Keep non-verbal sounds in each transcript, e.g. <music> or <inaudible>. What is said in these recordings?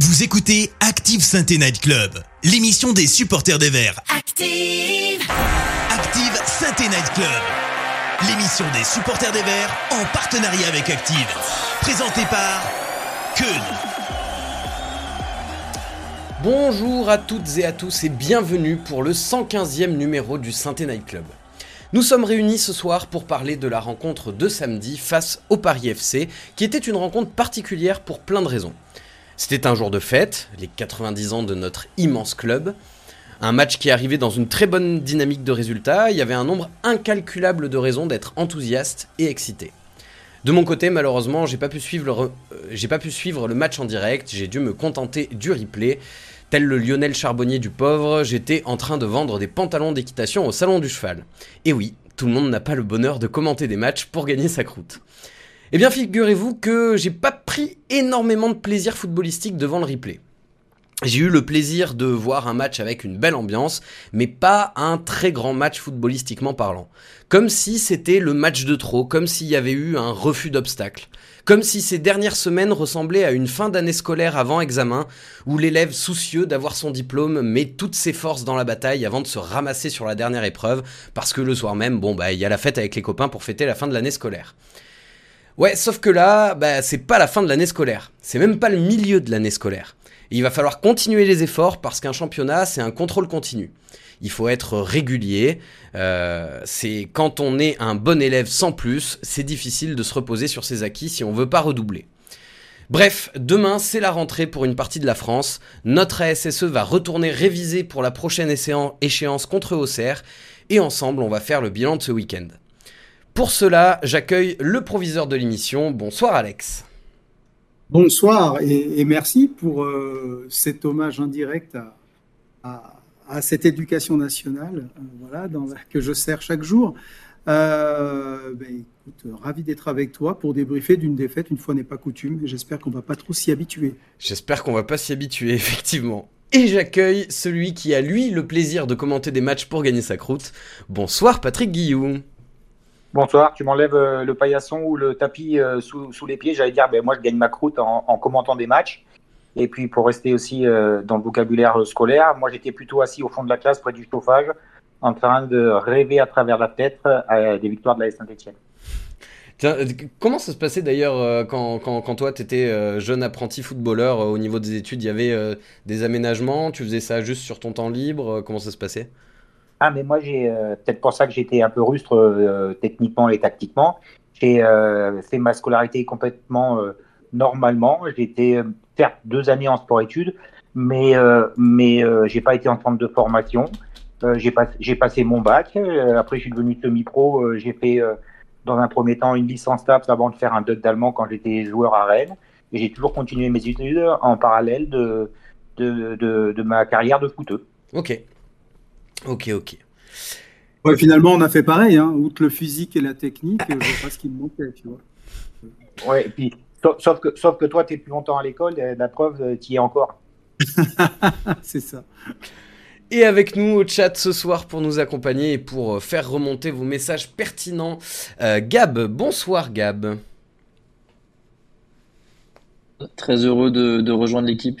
Vous écoutez Active Sainte Night Club, l'émission des supporters des Verts. Active. Active Sainte Night Club, l'émission des supporters des Verts en partenariat avec Active. Présentée par Keun. Bonjour à toutes et à tous et bienvenue pour le 115e numéro du Sainte Night Club. Nous sommes réunis ce soir pour parler de la rencontre de samedi face au Paris FC, qui était une rencontre particulière pour plein de raisons. C'était un jour de fête, les 90 ans de notre immense club, un match qui arrivait dans une très bonne dynamique de résultats, il y avait un nombre incalculable de raisons d'être enthousiaste et excité. De mon côté, malheureusement, j'ai pas pu suivre le, euh, pas pu suivre le match en direct, j'ai dû me contenter du replay. Tel le Lionel Charbonnier du pauvre, j'étais en train de vendre des pantalons d'équitation au salon du cheval. Et oui, tout le monde n'a pas le bonheur de commenter des matchs pour gagner sa croûte. Eh bien, figurez-vous que j'ai pas pris énormément de plaisir footballistique devant le replay. J'ai eu le plaisir de voir un match avec une belle ambiance, mais pas un très grand match footballistiquement parlant. Comme si c'était le match de trop, comme s'il y avait eu un refus d'obstacle. Comme si ces dernières semaines ressemblaient à une fin d'année scolaire avant examen, où l'élève soucieux d'avoir son diplôme met toutes ses forces dans la bataille avant de se ramasser sur la dernière épreuve, parce que le soir même, bon bah il y a la fête avec les copains pour fêter la fin de l'année scolaire. Ouais, sauf que là, bah, c'est pas la fin de l'année scolaire. C'est même pas le milieu de l'année scolaire. Et il va falloir continuer les efforts parce qu'un championnat, c'est un contrôle continu. Il faut être régulier. Euh, c'est quand on est un bon élève sans plus, c'est difficile de se reposer sur ses acquis si on veut pas redoubler. Bref, demain c'est la rentrée pour une partie de la France. Notre ASSE va retourner réviser pour la prochaine échéance contre Auxerre et ensemble on va faire le bilan de ce week-end. Pour cela, j'accueille le proviseur de l'émission. Bonsoir Alex. Bonsoir et, et merci pour euh, cet hommage indirect à, à, à cette éducation nationale euh, voilà, dans la, que je sers chaque jour. Euh, ben, écoute, ravi d'être avec toi pour débriefer d'une défaite, une fois n'est pas coutume, et j'espère qu'on va pas trop s'y habituer. J'espère qu'on va pas s'y habituer, <laughs> effectivement. Et j'accueille celui qui a lui le plaisir de commenter des matchs pour gagner sa croûte. Bonsoir Patrick Guillou. Bonsoir, tu m'enlèves euh, le paillasson ou le tapis euh, sous, les pieds. J'allais dire, ben, moi je gagne ma croûte en, en, commentant des matchs. Et puis pour rester aussi euh, dans le vocabulaire scolaire, moi j'étais plutôt assis au fond de la classe près du chauffage, en train de rêver à travers la tête à des victoires de la Saint-Etienne. Comment ça se passait d'ailleurs quand, toi tu étais jeune apprenti footballeur au niveau des études Il y avait des aménagements? Tu faisais ça juste sur ton temps libre? Comment ça se passait? Ah, mais moi, j'ai euh, peut-être pour ça que j'étais un peu rustre euh, techniquement et tactiquement. J'ai euh, fait ma scolarité complètement normalement. J'ai été certes deux années en sport-études, mais mais j'ai pas été en centre de formation. j'ai pas, passé mon bac. après, je suis devenu semi-pro. j'ai fait dans un premier temps une licence TAPS avant de faire un DUT d'allemand quand j'étais joueur à Rennes. Et j'ai toujours continué mes études en parallèle de, de, de, de ma carrière de footeux. Ok, Ok, ok. Ouais, finalement, on a fait pareil, hein. outre le physique et la technique, je vois pas ce qui me manquait, tu vois. Ouais, et puis, sauf que, sauf que toi, tu es plus longtemps à l'école, la preuve, tu y es encore. <laughs> C'est ça. Et avec nous au chat ce soir pour nous accompagner et pour faire remonter vos messages pertinents, euh, Gab. Bonsoir, Gab. Très heureux de, de rejoindre l'équipe.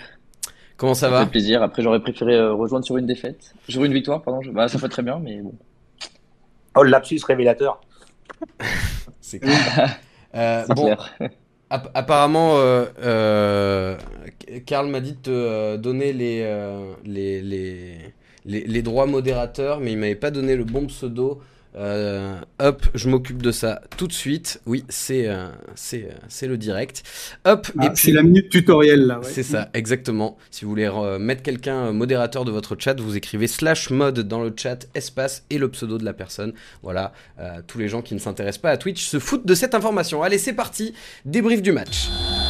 Comment ça, ça va fait plaisir. Après, j'aurais préféré euh, rejoindre sur une défaite. Sur une victoire, pardon. Je... Bah, ça fait très bien, mais bon. Oh, le lapsus révélateur. <laughs> C'est clair. <laughs> euh, bon, clair. App apparemment, euh, euh, Karl m'a dit de te donner les, euh, les, les, les, les, droits modérateurs, mais il m'avait pas donné le bon pseudo. Euh, hop, je m'occupe de ça tout de suite. Oui, c'est euh, c'est c'est le direct. Hop, ah, et puis c'est la minute tutoriel là. Ouais. C'est ça, exactement. Si vous voulez euh, mettre quelqu'un modérateur de votre chat, vous écrivez slash mode dans le chat, espace et le pseudo de la personne. Voilà, euh, tous les gens qui ne s'intéressent pas à Twitch se foutent de cette information. Allez, c'est parti. Débrief du match.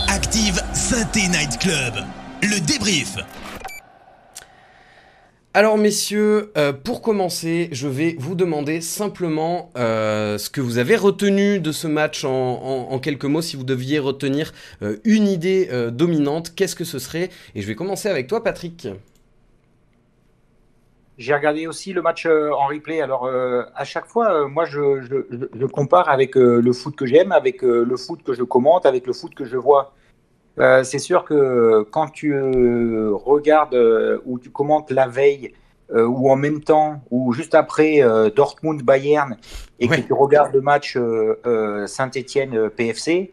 Active Synthé Night Club. Le débrief. Alors messieurs, euh, pour commencer, je vais vous demander simplement euh, ce que vous avez retenu de ce match en, quelques mots. Si vous deviez retenir euh, une idée dominante, qu'est-ce que ce serait? Et je vais commencer avec toi, Patrick. J'ai regardé aussi le match en replay. Alors à chaque fois, moi je, compare avec le foot que j'aime, avec le foot que je commente, avec le foot que je vois. C'est sûr que quand tu regardes ou tu commentes la veille ou en même temps ou juste après Dortmund-Bayern et que tu regardes le match Saint-Étienne-PFC,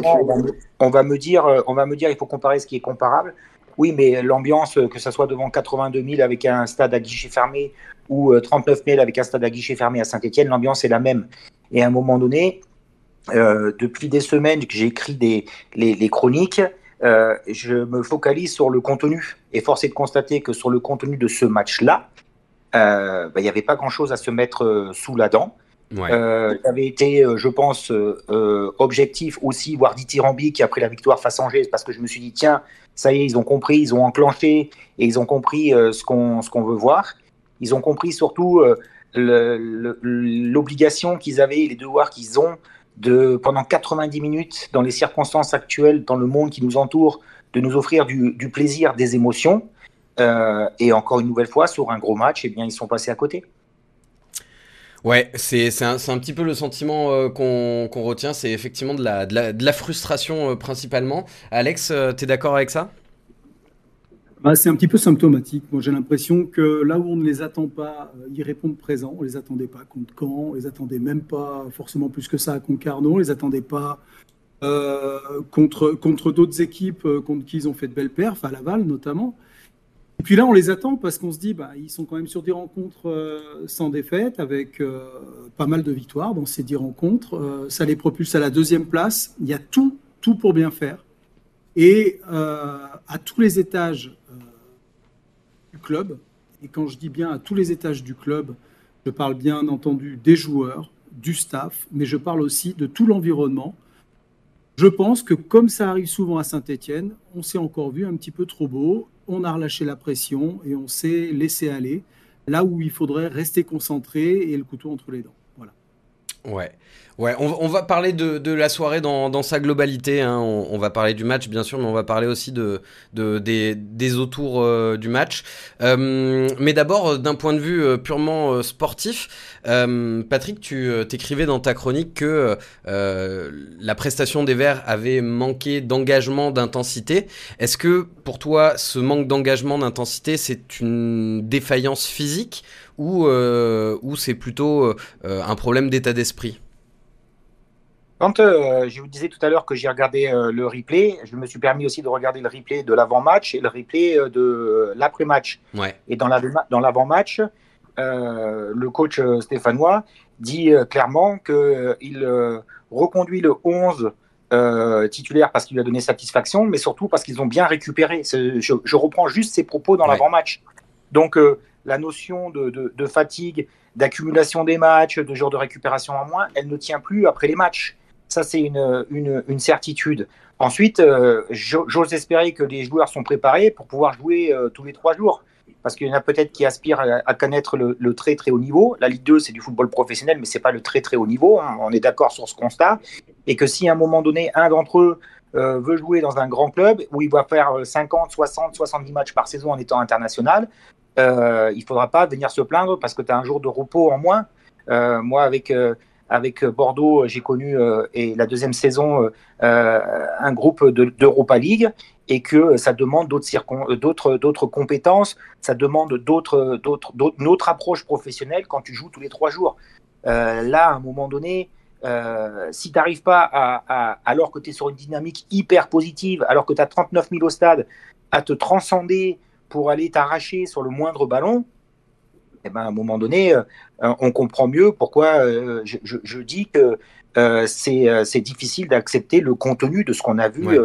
on, on, va me dire, on va me dire, il faut comparer ce qui est comparable. Oui, mais l'ambiance, que ce soit devant 82 000 avec un stade à guichet fermé ou 39 euh, 000 avec un stade à guichet fermé à Saint-Etienne, l'ambiance est la même. Et à un moment donné, euh, depuis des semaines que j'ai écrit des, les, chroniques, euh, je me focalise sur le contenu. Et force est de constater que sur le contenu de ce match-là, bah, il n'y avait pas grand-chose à se mettre sous la dent. Ouais. J'avais été, je pense, objectif aussi, voire dithyrambique après la victoire face à Angers, parce que je me suis dit, tiens, ça y est, ils ont compris, ils ont enclenché et ils ont compris euh, ce qu'on qu'on veut voir. Ils ont compris surtout euh, l'obligation qu'ils avaient, les devoirs qu'ils ont de pendant 90 minutes dans les circonstances actuelles, dans le monde qui nous entoure, de nous offrir du, plaisir, des émotions. Euh, et encore une nouvelle fois, sur un gros match, eh bien, ils sont passés à côté. Ouais, c'est un, un, petit peu le sentiment qu'on retient, c'est effectivement de la, de la, de la frustration principalement. Alex, tu es d'accord avec ça? Bah, c'est un petit peu symptomatique. Moi, j'ai l'impression que là où on ne les attend pas, euh, ils répondent présent. On les attendait pas contre Caen, on les attendait même pas forcément plus que ça à Concarneau, on les attendait pas euh, contre, contre d'autres équipes euh, contre qui ils ont fait de belles perfs, à Laval notamment. Et puis là, on les attend parce qu'on se dit, bah, ils sont quand même sur des rencontres sans défaite, avec pas mal de victoires dans ces dix rencontres. ça les propulse à la deuxième place. Il y a tout, tout pour bien faire. Et à tous les étages club. Et quand je dis bien à tous les étages du club, je parle bien entendu des joueurs, du staff, mais je parle aussi de tout l'environnement. Je pense que comme ça arrive souvent à Saint-Étienne, on s'est encore vu un petit peu trop beau, on a relâché la pression et on s'est laissé aller là où il faudrait rester concentré et le couteau entre les dents. Ouais. Ouais, on, va parler de, la soirée dans, sa globalité. Hein. On, va parler du match, bien sûr, mais on va parler aussi de, des, des, autours euh, du match. Euh, mais d'abord, euh, d'un point de vue purement sportif, Patrick, tu t'écrivais dans ta chronique que la prestation des Verts avait manqué d'engagement, d'intensité. Est-ce que pour toi, ce manque d'engagement, d'intensité, c'est une défaillance physique ou, ou c'est plutôt un problème d'état d'esprit quand euh, je vous disais tout à l'heure que j'ai regardé euh, le replay, je me suis permis aussi de regarder le replay de l'avant-match et le replay euh, de l'après-match. Et dans l'avant-match, le coach stéphanois dit clairement qu'il reconduit le 11 titulaire parce qu'il lui a donné satisfaction, mais surtout parce qu'ils ont bien récupéré. Je, reprends juste ses propos dans l'avant-match. Donc la notion de fatigue, d'accumulation des matchs, de jours de récupération en moins, elle ne tient plus après les matchs. Ça, c'est une, certitude. Ensuite, euh, j'ose espérer que les joueurs sont préparés pour pouvoir jouer euh, tous les trois jours. Parce qu'il y en a peut-être qui aspirent à, connaître le, très très haut niveau. La Ligue 2, c'est du football professionnel, mais c'est pas le très très haut niveau. On est d'accord sur ce constat. Et que si à un moment donné, un d'entre eux euh, veut jouer dans un grand club où il va faire 50, 60, 70 matchs par saison en étant international, il ne faudra pas venir se plaindre parce que tu as un jour de repos en moins. moi, avec avec euh, Bordeaux, j'ai connu euh, et la deuxième saison euh, un groupe d'Europa League et que ça demande d'autres compétences, ça demande d'autres autre approche professionnelle quand tu joues tous les trois jours. là, à un moment donné, si tu n'arrives pas à, alors que tu es sur une dynamique hyper positive, alors que tu as 39 000 au stade, à te transcender pour aller t'arracher sur le moindre ballon, eh ben, à un moment donné, euh, on comprend mieux pourquoi euh, je, dis que euh, c'est difficile d'accepter le contenu de ce qu'on a vu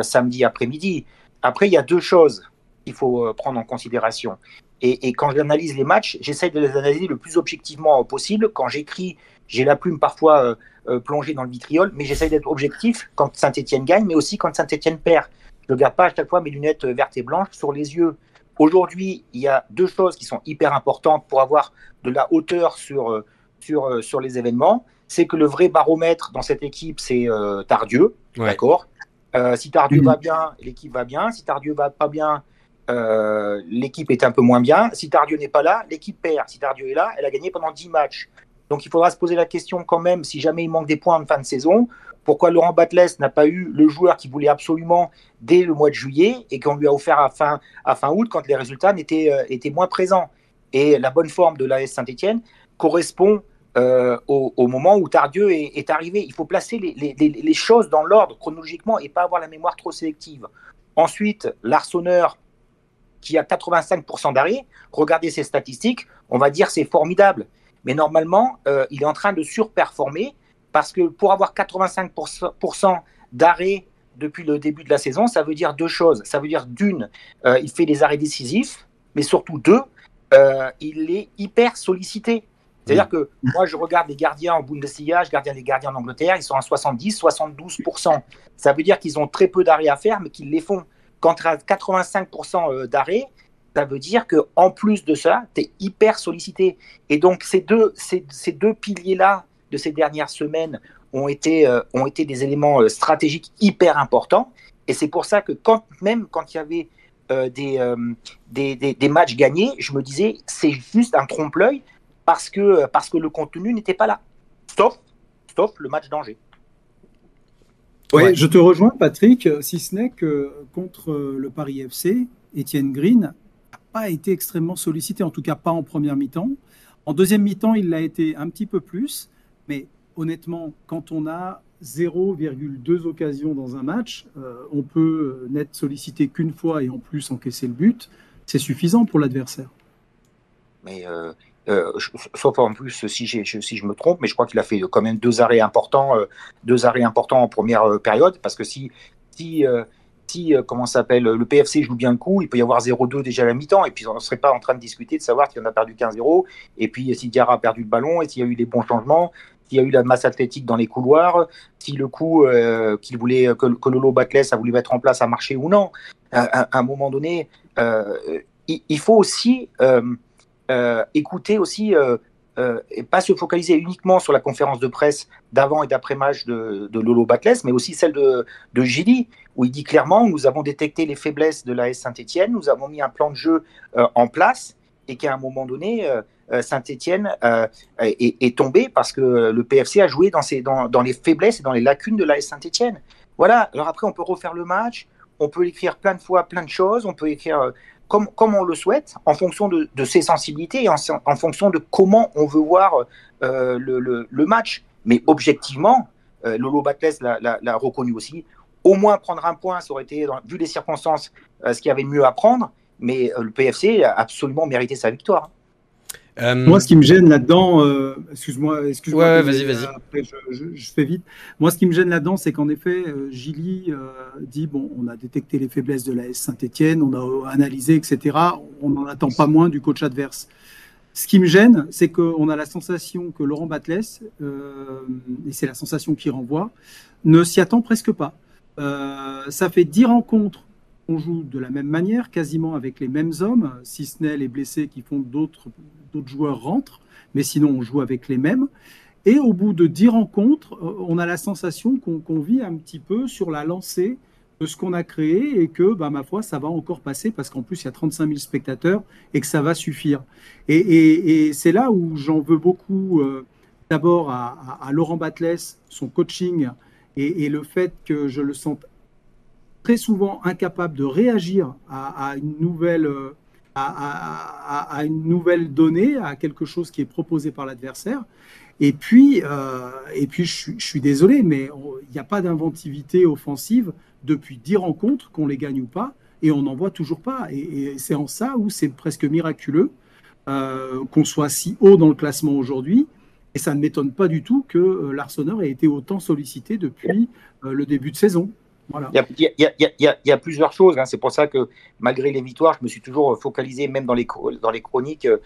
samedi après-midi. Après, il y a deux choses qu'il faut prendre en considération. Et, quand j'analyse les matchs, j'essaie de les analyser le plus objectivement possible. Quand j'écris, j'ai la plume parfois plongée dans le vitriol, mais j'essaie d'être objectif quand Saint-Etienne gagne, mais aussi quand Saint-Etienne perd. Je ne garde pas à chaque fois mes lunettes vertes et blanches sur les yeux. Aujourd'hui, il y a deux choses qui sont hyper importantes pour avoir de la hauteur sur, euh, sur, euh, sur les événements. C'est que le vrai baromètre dans cette équipe, c'est euh, Tardieu. D'accord? Si Tardieu va bien, l'équipe va bien. Si Tardieu va pas bien, l'équipe est un peu moins bien. Si Tardieu n'est pas là, l'équipe perd. Si Tardieu est là, elle a gagné pendant 10 matchs. Donc il faudra se poser la question quand même, si jamais il manque des points en fin de saison, pourquoi Laurent Batles n'a pas eu le joueur qu'il voulait absolument dès le mois de juillet et qu'on lui a offert à fin, août quand les résultats étaient, euh, étaient moins présents. Et la bonne forme de l'AS Saint-Etienne correspond euh, au, moment où Tardieu est, arrivé. Il faut placer les, choses dans l'ordre chronologiquement et pas avoir la mémoire trop sélective. Ensuite, l'Arseneur qui a 85% d'arrêt, regardez ses statistiques, on va dire c'est formidable. Mais normalement, euh, il est en train de surperformer parce que pour avoir 85% d'arrêt depuis le début de la saison, ça veut dire deux choses. Ça veut dire d'une, euh, il fait des arrêts décisifs, mais surtout deux, il est hyper sollicité. C'est-à-dire que moi, je regarde les gardiens en Bundesliga, je regarde les gardiens en Angleterre, ils sont à 70, 72%. Ça veut dire qu'ils ont très peu d'arrêts à faire, mais qu'ils les font. Quand tu as 85% d'arrêts, ça veut dire qu'en plus de ça, tu es hyper sollicité. Et donc, ces deux, ces, ces deux piliers-là de ces dernières semaines ont été, euh, ont été des éléments euh, stratégiques hyper importants. Et c'est pour ça que quand, même quand il y avait euh, des, des, des, des, matchs gagnés, je me disais, c'est juste un trompe-l'œil parce que, parce que le contenu n'était pas là. Sauf, sauf le match d'Angers. Oui, je te rejoins, Patrick, si ce n'est que contre le Paris FC, Étienne Green n'a pas été extrêmement sollicité, en tout cas pas en première mi-temps. En deuxième mi-temps, il l'a été un petit peu plus, mais honnêtement, quand on a 0,2 occasions dans un match, euh, on peut n'être sollicité qu'une fois et en plus encaisser le but, c'est suffisant pour l'adversaire. Mais euh, euh, sauf en plus si, si je me trompe, mais je crois qu'il a fait quand même deux arrêts importants, euh, deux arrêts importants en première euh, période, parce que si, si, si comment s'appelle, le PFC joue bien le coup, il peut y avoir 0-2 déjà à la mi-temps, et puis on ne serait pas en train de discuter de savoir qu'il en a perdu 15-0, et puis si Diarra a perdu le ballon, et s'il y a eu des bons changements, s'il y a eu la masse athlétique dans les couloirs, si le coup qu'il voulait que, Lolo Batles a voulu mettre en place a marché ou non. À, un moment donné, il, il, faut aussi euh, écouter aussi euh, euh, et pas se focaliser uniquement sur la conférence de presse d'avant et d'après-match de, Lolo Batles, mais aussi celle de, Gilly, où il dit clairement nous avons détecté les faiblesses de la Saint-Etienne, nous avons mis un plan de jeu en place, et qu'à un moment donné, Saint-Etienne est, tombé parce que le PFC a joué dans, les faiblesses et dans les lacunes de la Saint-Etienne. Voilà, alors après, on peut refaire le match, on peut écrire plein de fois plein de choses, on peut écrire comme, on le souhaite, en fonction de, ses sensibilités et en, fonction de comment on veut voir euh, le, match. Mais objectivement, euh, Lolo Batles l'a reconnu aussi. Au moins prendre un point, ça aurait été, vu les circonstances, euh, ce qu'il y avait mieux à prendre. Mais le PFC a absolument mérité sa victoire. Euh, moi, ce qui me gêne là-dedans, euh, excuse-moi, excuse-moi. Ouais, vas-y, vas-y. Après, je, fais vite. Moi, ce qui me gêne là-dedans, c'est qu'en effet, euh, Gilly dit bon, on a détecté les faiblesses de la Saint-Etienne, on a analysé, etc. On n'en attend pas moins du coach adverse. Ce qui me gêne, c'est qu'on a la sensation que Laurent Batles, et c'est la sensation qui renvoie, ne s'y attend presque pas. ça fait dix rencontres on joue de la même manière, quasiment avec les mêmes hommes, si ce n'est les blessés qui font d'autres joueurs rentrent, mais sinon on joue avec les mêmes. Et au bout de dix rencontres, euh, on a la sensation qu'on vit un petit peu sur la lancée de ce qu'on a créé et que, bah, ma foi, ça va encore passer parce qu'en plus, il y a 35 000 spectateurs et que ça va suffire. Et, c'est là où j'en veux beaucoup, euh, d'abord à, Laurent Batles, son coaching et, le fait que je le sente très souvent incapable de réagir à, une nouvelle, à, une nouvelle donnée, à quelque chose qui est proposé par l'adversaire. Et puis, euh, et puis je, suis désolé, mais il n'y a pas d'inventivité offensive depuis dix rencontres, qu'on les gagne ou pas, et on n'en voit toujours pas. Et, c'est en ça où c'est presque miraculeux euh, qu'on soit si haut dans le classement aujourd'hui. Et ça ne m'étonne pas du tout que euh, ait été autant sollicité depuis le début de saison. Il, y a, plusieurs choses. Hein. C'est pour ça que malgré les victoires, je me suis toujours focalisé, même dans les, dans les chroniques, euh,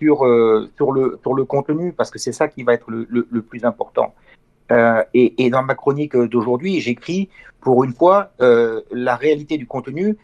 sur, euh, sur, le, sur le contenu, parce que c'est ça qui va être le, le, plus important. Euh, et, dans ma chronique d'aujourd'hui, j'écris, pour une fois, la réalité du contenu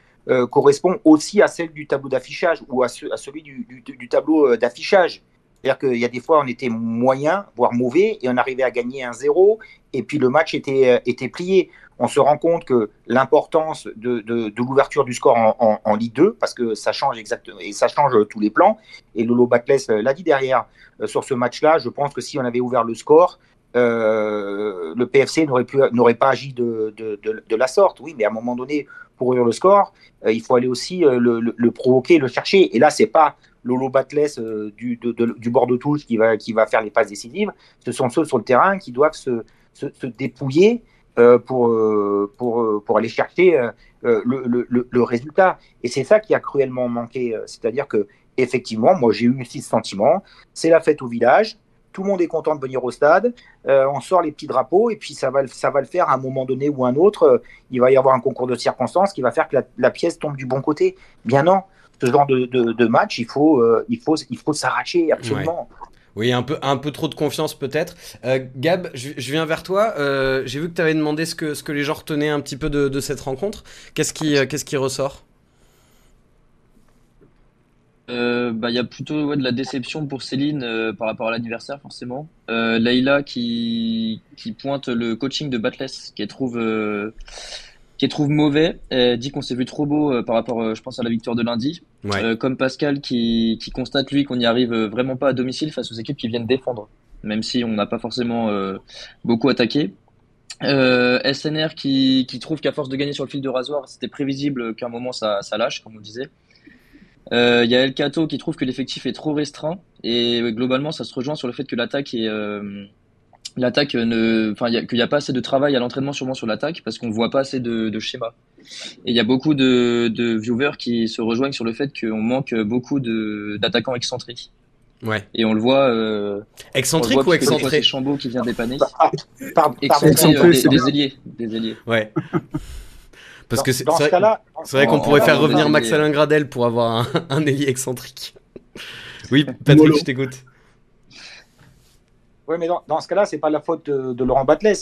correspond aussi à celle du tableau d'affichage ou à, à celui du, du, du tableau d'affichage. C'est-à-dire qu'il y a des fois, on était moyen, voire mauvais, et on arrivait à gagner un zéro, et puis le match était, était plié on se rend compte que l'importance de, l'ouverture du score en, en, Ligue 2, parce que ça change exactement et ça change tous les plans. Et Lolo Batles l'a dit derrière euh, sur ce match-là. Je pense que si on avait ouvert le score, euh, le PFC n'aurait pas agi de, de, de, la sorte. Oui, mais à un moment donné, pour ouvrir le score, euh, il faut aller aussi euh, le, provoquer, le chercher. Et là, c'est pas Lolo Batless du, du bord de touche qui va, qui va faire les passes décisives. Ce sont ceux sur le terrain qui doivent se, se dépouiller pour, pour, pour aller chercher le, le, résultat. Et c'est ça qui a cruellement manqué. C'est-à-dire que effectivement, moi j'ai eu aussi ce sentiment. C'est la fête au village tout le monde est content de venir au stade, euh, on sort les petits drapeaux et puis ça va, ça va le faire à un moment donné ou un autre. Euh, il va y avoir un concours de circonstances qui va faire que la, pièce tombe du bon côté. Bien non, ce genre de, match, il faut, euh, il faut, il faut s'arracher absolument. Oui, un peu, un peu trop de confiance peut-être. Gab, je, viens vers toi. J'ai vu que tu avais demandé ce que, ce que les gens retenaient un petit peu de, cette rencontre. Qu'est-ce qui, qu'est-ce qui ressort? Euh, bah, il y a plutôt de la déception pour Céline euh, par rapport à l'anniversaire, forcément. Euh, Leïla qui, qui pointe le coaching de Batless, qui trouve, euh, qui trouve mauvais. Elle dit qu'on s'est vu trop beau par rapport, je pense, à la victoire de lundi. comme Pascal qui, qui constate, lui, qu'on n'y arrive vraiment pas à domicile face aux équipes qui viennent défendre, même si on n'a pas forcément beaucoup attaqué. SNR qui, qui trouve qu'à force de gagner sur le fil de rasoir, c'était prévisible qu'à un moment ça, ça lâche, comme on disait. Il euh, y a El Cato qui trouve que l'effectif est trop restreint et globalement ça se rejoint sur le fait que l'attaque est euh, l'attaque ne enfin qu'il n'y a pas assez de travail à l'entraînement sûrement sur l'attaque parce qu'on ne voit pas assez de, de schémas et il y a beaucoup de, de, viewers qui se rejoignent sur le fait qu'on manque beaucoup d'attaquants excentriques Ouais. Et on le voit. Euh, excentrique ou excentré Chambaud qui vient dépanner. Ah, excentré, euh, des, des, ailiers, des ailiers. Ouais. <laughs> Parce que c'est vrai, qu'on pourrait faire revenir Max Alain Gradel pour avoir un, <laughs> ailier excentrique. oui, Patrick, je t'écoute. Oui, mais dans, ce cas-là, c'est pas la faute de, Laurent Batles.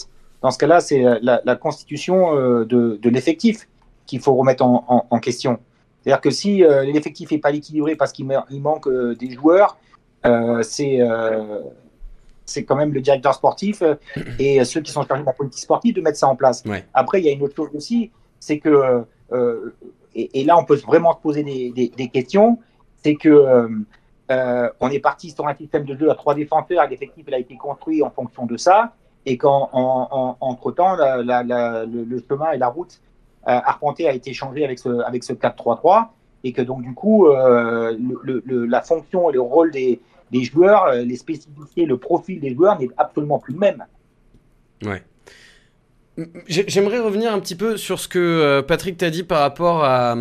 Dans ce cas-là, c'est la, constitution euh, de, l'effectif qu'il faut remettre en, question. C'est-à-dire que si euh, l'effectif n'est pas équilibré parce qu'il manque euh, des joueurs, c'est c'est quand même le directeur sportif et ceux qui sont chargés de la politique sportive de mettre ça en place. Après, il y a une autre chose aussi, c'est que, et, là on peut vraiment se poser des, questions, c'est que euh, euh, on est parti sur un système de jeu à trois défenseurs l'effectif a été construit en fonction de ça, et qu'entre temps, le, chemin et la route arpentée a été changé avec ce, avec ce 4-3-3, et que donc du coup, la fonction et le rôle des, des joueurs, les spécificités, le profil des joueurs n'est absolument plus le même. Ouais. J'aimerais revenir un petit peu sur ce que euh, Patrick t'a dit par rapport à,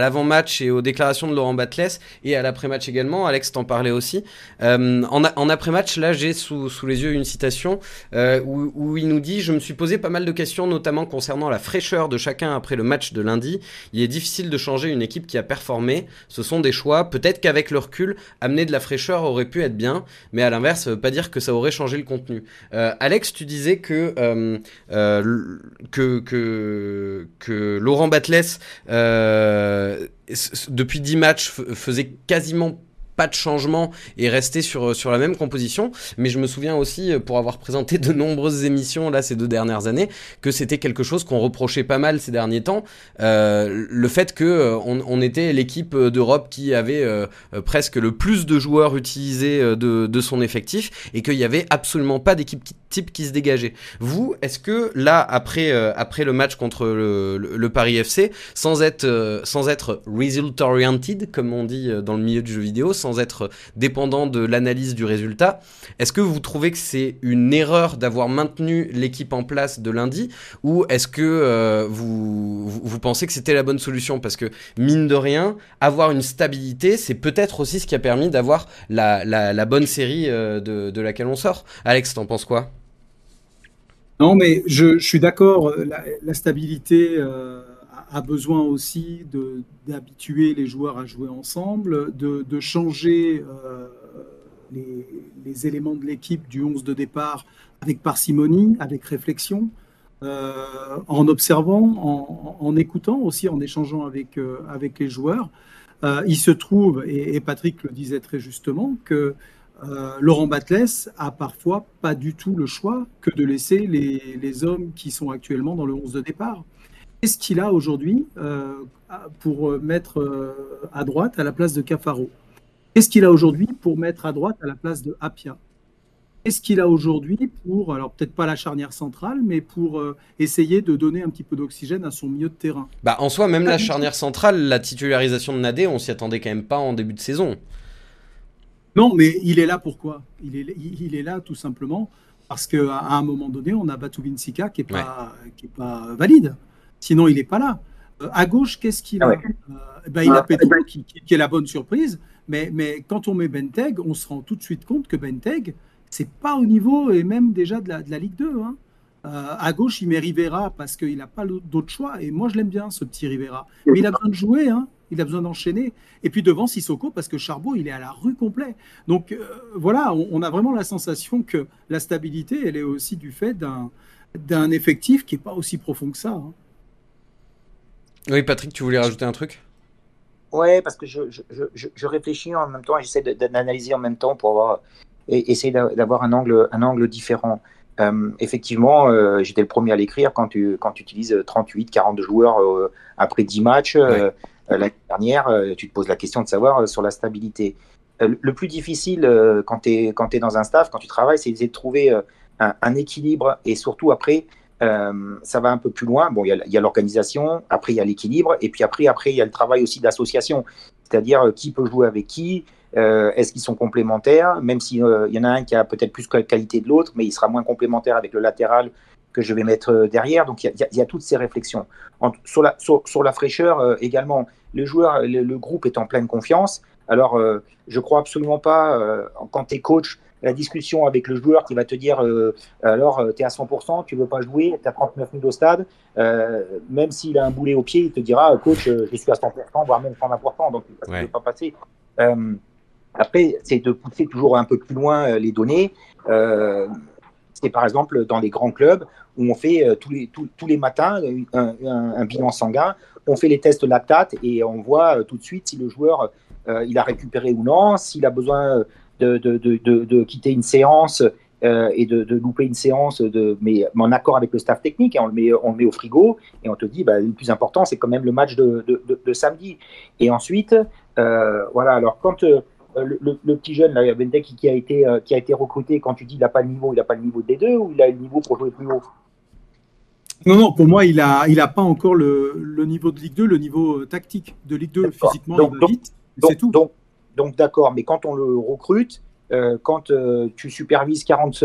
l'avant-match et aux déclarations de Laurent Batles et à l'après-match également. Alex t'en parlait aussi. Euh, en, après-match, là, j'ai sous, les yeux une citation euh, où, il nous dit Je me suis posé pas mal de questions, notamment concernant la fraîcheur de chacun après le match de lundi. Il est difficile de changer une équipe qui a performé. Ce sont des choix. Peut-être qu'avec le recul, amener de la fraîcheur aurait pu être bien, mais à l'inverse, ça veut pas dire que ça aurait changé le contenu. Alex, tu disais que que, que, que, Laurent Batles, euh, depuis 10 matchs, faisait quasiment pas de changement et rester sur, sur la même composition. Mais je me souviens aussi, euh, pour avoir présenté de nombreuses émissions là ces deux dernières années, que c'était quelque chose qu'on reprochait pas mal ces derniers temps. Euh, le fait que euh, on, était l'équipe d'Europe qui avait presque le plus de joueurs utilisés de, de son effectif et qu'il n'y avait absolument pas d'équipe type qui se dégageait. Vous, est-ce que là, après, après le match contre le, le, Paris FC, sans être, sans être result oriented, comme on dit dans le milieu du jeu vidéo, sans être dépendant de l'analyse du résultat. Est-ce que vous trouvez que c'est une erreur d'avoir maintenu l'équipe en place de lundi ou est-ce que euh, vous, pensez que c'était la bonne solution? Parce que mine de rien, avoir une stabilité, c'est peut-être aussi ce qui a permis d'avoir la, bonne série euh, de, laquelle on sort. Alex, t'en penses quoi? Non, mais je, suis d'accord. La, la, stabilité, euh, a besoin aussi d'habituer les joueurs à jouer ensemble, de, changer euh, les, éléments de l'équipe du 11 de départ avec parcimonie, avec réflexion, euh, en observant, en, écoutant aussi, en échangeant avec, euh, les joueurs. Il se trouve, et, Patrick le disait très justement, que Laurent Batles a parfois pas du tout le choix que de laisser les, les hommes qui sont actuellement dans le 11 de départ. Qu'est-ce qu'il a aujourd'hui euh, pour mettre euh, à droite à la place de Cafaro? Qu'est-ce qu'il a aujourd'hui pour mettre à droite à la place de Apia Qu'est-ce qu'il a aujourd'hui pour, alors peut-être pas la charnière centrale, mais pour essayer de donner un petit peu d'oxygène à son milieu de terrain? Bah en soi, même la charnière centrale, la titularisation de Nadé, on s'y attendait quand même pas en début de saison. Non, mais il est là pourquoi? Il est, il est là tout simplement parce qu'à un moment donné, on a Batubinsika qui n'est pas, qui est pas valide. Sinon, il n'est pas là. Euh, à gauche, qu'est-ce qu'il a ah euh, ben, Il a Petro qui, qui, est la bonne surprise. Mais, mais quand on met Benteg, on se rend tout de suite compte que Benteg, c'est pas au niveau et même déjà de la, de la Ligue 2. Hein. Euh, à gauche, il met Rivera parce qu'il n'a pas d'autre choix. Et moi, je l'aime bien, ce petit Rivera. Mais il a besoin de jouer. Hein il a besoin d'enchaîner. Et puis devant Sissoko, parce que Charbot, il est à la rue complet. Donc euh, voilà, on, a vraiment la sensation que la stabilité, elle est aussi du fait d'un effectif qui n'est pas aussi profond que ça. Hein. Oui, Patrick, tu voulais rajouter un truc? Ouais, parce que je, je, réfléchis en même temps et j'essaie d'analyser en même temps pour avoir, essayer d'avoir un angle, un angle différent. Euh, effectivement, euh, j'étais le premier à l'écrire quand tu, quand tu utilises 38, 42 joueurs après 10 matchs. Euh, l'année dernière, euh, tu te poses la question de savoir euh, sur la stabilité. le plus difficile quand tu es, es, dans un staff, quand tu travailles, c'est de trouver un, équilibre et surtout après, ça va un peu plus loin. Bon, il y a, l'organisation, après il y a l'équilibre, et puis après, après il y a le travail aussi d'association, c'est-à-dire qui peut jouer avec qui, est-ce qu'ils sont complémentaires, même s'il y en a un qui a peut-être plus de qualité de l'autre, mais il sera moins complémentaire avec le latéral que je vais mettre derrière. Donc il y, a toutes ces réflexions. sur, la, sur, la fraîcheur également, le joueur, le, groupe est en pleine confiance. Alors, euh, je crois absolument pas, euh, quand tu es coach, la discussion avec le joueur qui va te dire euh, alors tu es à 100%, tu veux pas jouer, tu as 39 minutes au stade, même s'il a un boulet au pied, il te dira coach, je suis à 100%, voire même 120%, donc il ne peut pas passer. après, c'est de pousser toujours un peu plus loin les données. c'est par exemple dans les grands clubs où on fait tous, les, tous, les matins un, un bilan sanguin on fait les tests lactate et on voit euh, tout de suite si le joueur euh, il a récupéré ou non, s'il a besoin de, quitter une séance euh, et de, louper une séance, de, mais, en accord avec le staff technique, on le met, on met au frigo, et on te dit, bah, le plus important, c'est quand même le match de, samedi. Et ensuite, voilà, alors quand le, petit jeune, là, qui, a été, qui a été recruté, quand tu dis il n'a pas le niveau, il n'a pas le niveau des deux, ou il a le niveau pour jouer plus haut? Non, non, pour moi, il n'a il a pas encore le, le, niveau de Ligue 2, le niveau euh, tactique de Ligue 2. Physiquement, il va vite, c'est tout. Donc, donc d'accord, mais quand on le recrute, euh, quand euh, tu supervises 40,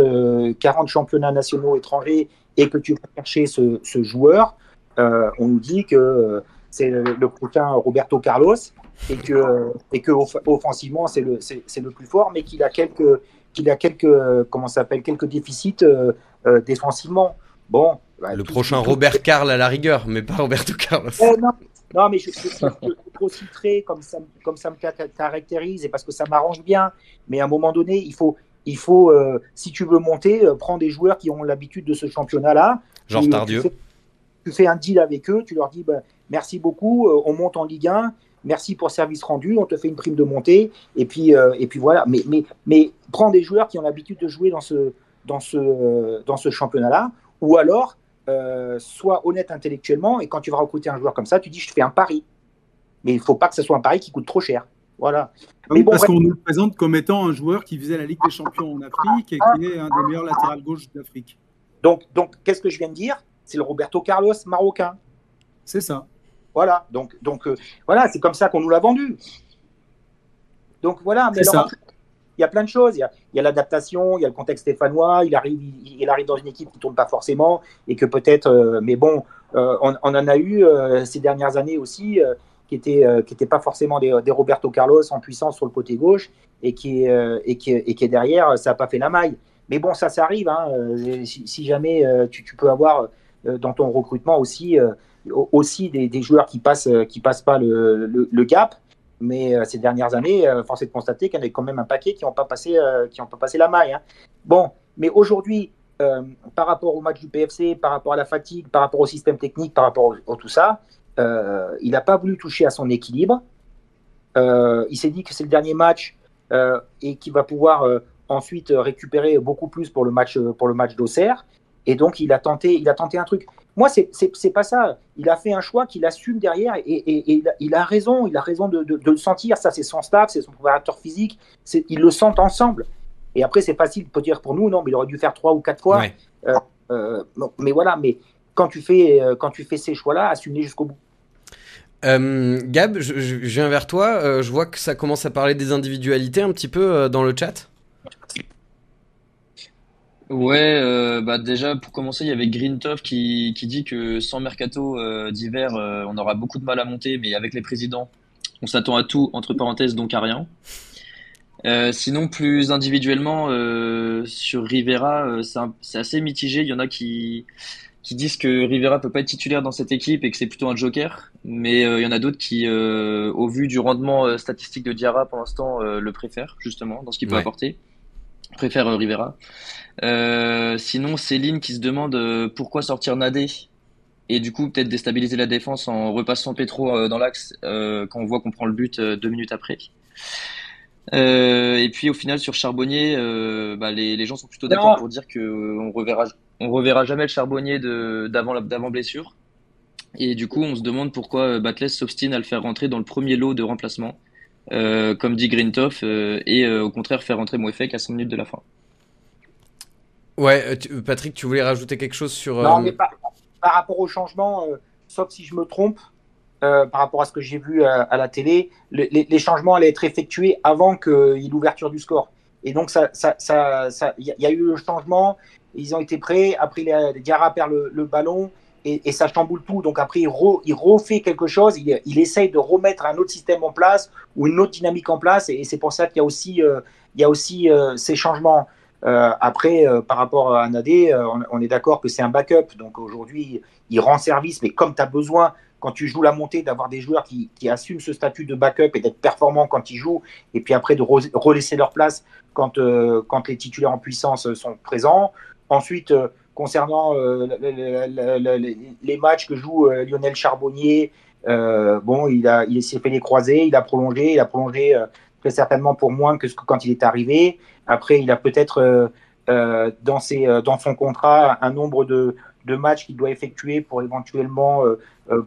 40 championnats nationaux étrangers et que tu vas chercher ce, ce joueur, on nous dit que c'est le prochain Roberto Carlos et que, et que offensivement, c'est le, c'est, le plus fort, mais qu'il a quelques, qu'il a quelques, comment s'appelle, quelques déficits défensivement. Bon, bah, le prochain Robert Carl à la rigueur, mais pas Roberto Carlos. Non, mais je, suis trop citré comme ça, comme ça me caractérise et parce que ça m'arrange bien. Mais à un moment donné, il faut, il faut euh, si tu veux monter, euh, prends des joueurs qui ont l'habitude de ce championnat-là. Genre Tardieu. Tu fais, un deal avec eux, tu leur dis bah, merci beaucoup, euh, on monte en Ligue 1, merci pour service rendu, on te fait une prime de montée, et puis, et puis voilà. Mais, mais, mais prends des joueurs qui ont l'habitude de jouer dans ce, dans ce, dans ce championnat-là, ou alors euh, sois honnête intellectuellement et quand tu vas recruter un joueur comme ça, tu dis je fais un pari. Mais il ne faut pas que ce soit un pari qui coûte trop cher. Voilà. Mais bon, parce qu'on nous le présente comme étant un joueur qui faisait la Ligue des Champions en Afrique et qui est un des meilleurs latérales gauche d'Afrique. Donc, donc qu'est-ce que je viens de dire? C'est le Roberto Carlos marocain. C'est ça. Voilà. Donc, donc euh, voilà, c'est comme ça qu'on nous l'a vendu. Donc voilà. Mais ça il y a plein de choses. Il y a, l'adaptation, il y a le contexte stéphanois. Il arrive, il, arrive dans une équipe qui tourne pas forcément et que peut-être, euh, mais bon, euh, on, en a eu euh, ces dernières années aussi qui étaient qui pas forcément des, Roberto Carlos en puissance sur le côté gauche et qui et qui, et qui est derrière, ça n'a pas fait la maille. Mais bon, ça, ça arrive. Hein. Si, jamais tu, peux avoir dans ton recrutement aussi aussi des, joueurs qui passent qui passent pas le, le gap mais euh, ces dernières années, euh, force est de constater qu'il y en a quand même un paquet qui n'ont pas, passé, euh, pas passé la maille. Hein. Bon, mais aujourd'hui, par rapport au match du PFC, par rapport à la fatigue, par rapport au système technique, par rapport à tout ça, il n'a pas voulu toucher à son équilibre. il s'est dit que c'est le dernier match et qu'il va pouvoir ensuite récupérer beaucoup plus pour le match, match d'Auxerre. Et donc, il a tenté, il a tenté un truc. Moi, c'est n'est pas ça. Il a fait un choix qu'il assume derrière et, il, a, raison. Il a raison de, le sentir. Ça, c'est son staff, c'est son préparateur physique. Ils le sentent ensemble. Et après, c'est facile de dire pour nous, non, mais il aurait dû faire trois ou quatre fois. mais voilà, mais quand tu fais, quand tu fais ces choix-là, assume-les jusqu'au bout. Gab, je, viens vers toi. je vois que ça commence à parler des individualités un petit peu dans le chat. Ouais, euh, bah déjà pour commencer, il y avait Greentov qui, qui dit que sans mercato euh, d'hiver, euh, on aura beaucoup de mal à monter, mais avec les présidents, on s'attend à tout, entre parenthèses, donc à rien. sinon, plus individuellement, sur Rivera, c'est assez mitigé. Il y en a qui, qui disent que Rivera peut pas être titulaire dans cette équipe et que c'est plutôt un joker. Mais il y en a d'autres qui, au vu du rendement statistique de Diarra pour l'instant, le préfèrent justement dans ce qu'il peut apporter. Préfère Rivera. Euh, sinon, Céline qui se demande euh, pourquoi sortir Nadé? Et du coup peut-être déstabiliser la défense en repassant Petro euh, dans l'axe quand on voit qu'on prend le but deux minutes après. et puis au final sur Charbonnier, bah, les, gens sont plutôt d'accord pour dire que on reverra on reverra jamais le Charbonnier d'avant d'avant blessure. Et du coup on se demande pourquoi Batles s'obstine à le faire rentrer dans le premier lot de remplacement, comme dit Grintoff, et au contraire faire rentrer Mouefek à 5 minutes de la fin. Ouais, euh, euh, Patrick, tu voulais rajouter quelque chose sur. Non, euh, mais par, rapport au changement, sauf si je me trompe, par rapport à ce que j'ai vu à, la télé, les, changements allaient être effectués avant qu'il y ait l'ouverture du score. Et donc, il ça, ça, ça, y, y, a eu le changement, ils ont été prêts, après, les, Diarra perd le, ballon. Et, ça chamboule tout. Donc après, il, refait quelque chose, il, essaye de remettre un autre système en place ou une autre dynamique en place. Et, c'est pour ça qu'il y a aussi, il y a aussi ces changements. Euh, après, euh, par rapport à Nadé, euh, on, est d'accord que c'est un backup. Donc aujourd'hui, il rend service, mais comme tu as besoin, quand tu joues la montée, d'avoir des joueurs qui, assument ce statut de backup et d'être performants quand ils jouent, et puis après de relaisser leur place quand, quand les titulaires en puissance sont présents. Ensuite, concernant les matchs que joue Lionel Charbonnier, bon, il, il s'est fait les croisés, il a prolongé, il a prolongé très certainement pour moins que ce que quand il est arrivé. Après, il a peut-être euh, euh, dans, euh, dans son contrat un nombre de, de matchs qu'il doit effectuer pour éventuellement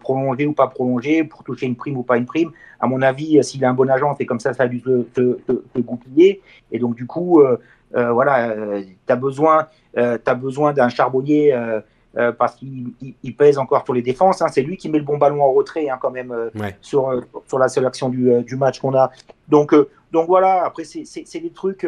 prolonger ou pas prolonger, pour toucher une prime ou pas une prime. À mon avis, s'il a un bon agent, c'est comme ça, ça a dû se, goupiller. Et donc, du coup, voilà, tu as besoin, as besoin d'un charbonnier parce qu'il pèse encore sur les défenses. Hein. C'est lui qui met le bon ballon en retrait hein, quand même sur, sur la seule action du, du match qu'on a. Donc, donc voilà, après, c'est des trucs.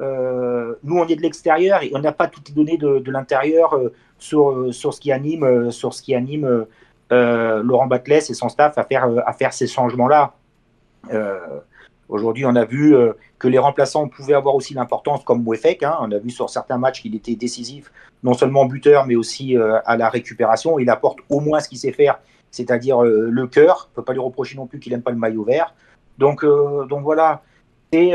Euh, nous, on est de l'extérieur et on n'a pas toutes les données de, l'intérieur euh, sur, euh, sur ce qui anime, sur ce qui anime Laurent Batles et son staff à faire, à faire ces changements-là. Aujourd'hui, on a vu que les remplaçants pouvaient avoir aussi l'importance, comme Mouefek. Hein. on a vu sur certains matchs qu'il était décisif, non seulement buteur, mais aussi à la récupération. Il apporte au moins ce qu'il sait faire, c'est-à-dire le cœur. On ne peut pas lui reprocher non plus qu'il n'aime pas le maillot vert. Donc, donc voilà. Et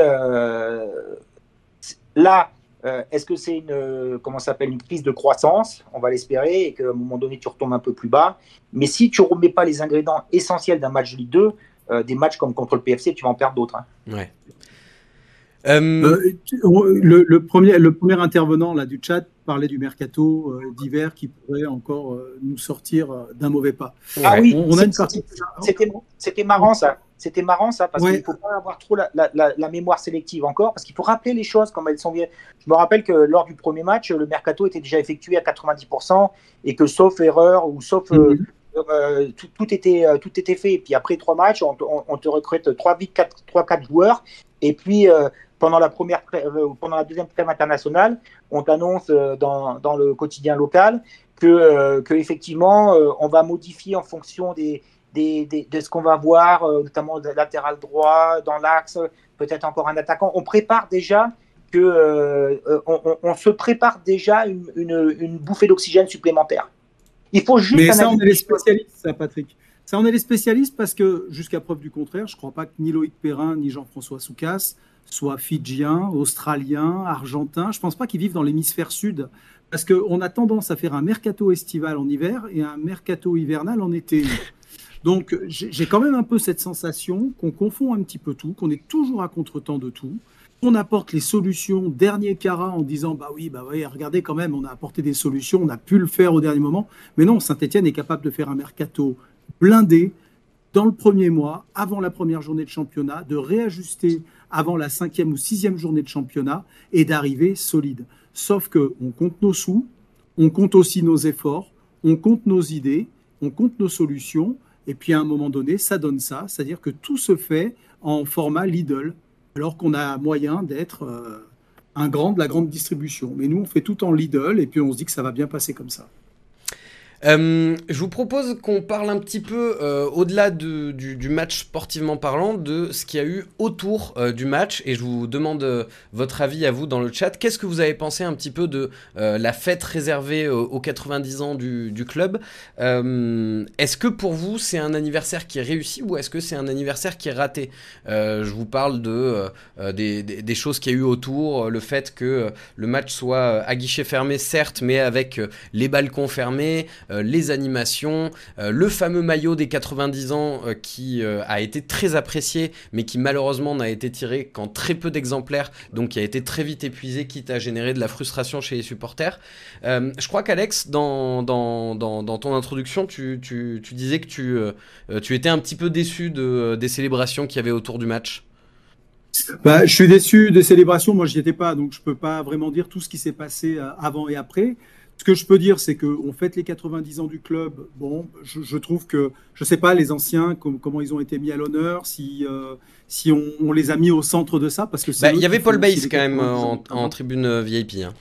Là, euh, est-ce que c'est une, euh, comment s'appelle, une crise de croissance? On va l'espérer et qu'à un moment donné, tu retombes un peu plus bas. Mais si tu ne remets pas les ingrédients essentiels d'un match de Ligue 2, euh, des matchs comme contre le PFC, tu vas en perdre d'autres. Hein. Ouais. le, premier, le premier intervenant là, du chat parlait du mercato d'hiver qui pourrait encore nous sortir d'un mauvais pas. Ah oui, on, a une partie. C'était marrant ça. C'était marrant ça, parce qu'il ne faut pas avoir trop la, mémoire sélective encore, parce qu'il faut rappeler les choses comme elles sont bien. Je me rappelle que lors du premier match, le mercato était déjà effectué à 90%, et que sauf erreur ou sauf euh, mhm. Euh, tout, était, euh, tout était fait. Et puis après trois matchs, on, te recrute trois, quatre, trois, quatre joueurs, et puis pendant la première, pendant la deuxième trêve internationale, on t'annonce dans, dans, le quotidien local que, que effectivement, on va modifier en fonction des de ce qu'on va voir, euh, notamment latéral droit, dans l'axe, peut-être encore un attaquant. On prépare déjà que euh, euh, on, se prépare déjà une, bouffée d'oxygène supplémentaire. Il faut juste. Mais ça, on est les spécialistes, ça, Patrick. Ça, on est les spécialistes parce que, jusqu'à preuve du contraire, je ne crois pas que ni Loïc Perrin ni Jean-François Soucas soient fidjiens, australiens, argentins. Je ne pense pas qu'ils vivent dans l'hémisphère sud. Parce qu'on a tendance à faire un mercato estival en hiver et un mercato hivernal en été. Donc j'ai quand même un peu cette sensation qu'on confond un petit peu tout, qu'on est toujours à contretemps de tout. On apporte les solutions dernier carat en disant bah oui bah regardez quand même on a apporté des solutions on a pu le faire au dernier moment. Mais non Saint-Étienne est capable de faire un mercato blindé dans le premier mois, avant la première journée de championnat, de réajuster avant la cinquième ou sixième journée de championnat et d'arriver solide. Sauf que on compte nos sous, on compte aussi nos efforts, on compte nos idées, on compte nos solutions, et puis à un moment donné, ça donne ça, c'est-à-dire que tout se fait en format Lidl, alors qu'on a moyen d'être euh, un grand de la grande distribution. Mais nous, on fait tout en Lidl, et puis on se dit que ça va bien passer comme ça. Euh, je vous propose qu'on parle un petit peu, euh, au-delà du, match sportivement parlant, de ce qu'il y a eu autour euh, du match. Et je vous demande votre avis à vous dans le chat. Qu'est-ce que vous avez pensé un petit peu de la fête réservée aux 90 ans du, club? Est-ce que pour vous, c'est un anniversaire qui est réussi ou est-ce que c'est un anniversaire qui est raté? Je vous parle de, des, des, choses qu'il y a eu autour, le fait que le match soit à guichet fermé, certes, mais avec les balcons fermés. Euh, les animations, euh, le fameux maillot des 90 ans euh, qui a été très apprécié, mais qui malheureusement n'a été tiré qu'en très peu d'exemplaires, donc qui a été très vite épuisé, quitte à générer de la frustration chez les supporters. je crois qu'Alex, dans, ton introduction, tu, disais que tu, étais un petit peu déçu de, des célébrations qu'il y avait autour du match. Bah, je suis déçu des célébrations. Moi, je n'y étais pas, donc je peux pas vraiment dire tout ce qui s'est passé avant et après. Ce que je peux dire, c'est qu'on fête les 90 ans du club. Bon, je, je trouve que, je ne sais pas, les anciens, com comment ils ont été mis à l'honneur, si, euh, si on, on, les a mis au centre de ça. parce que bah, Il y avait Paul Bass quand même en, en, tribune euh, VIP. Hein.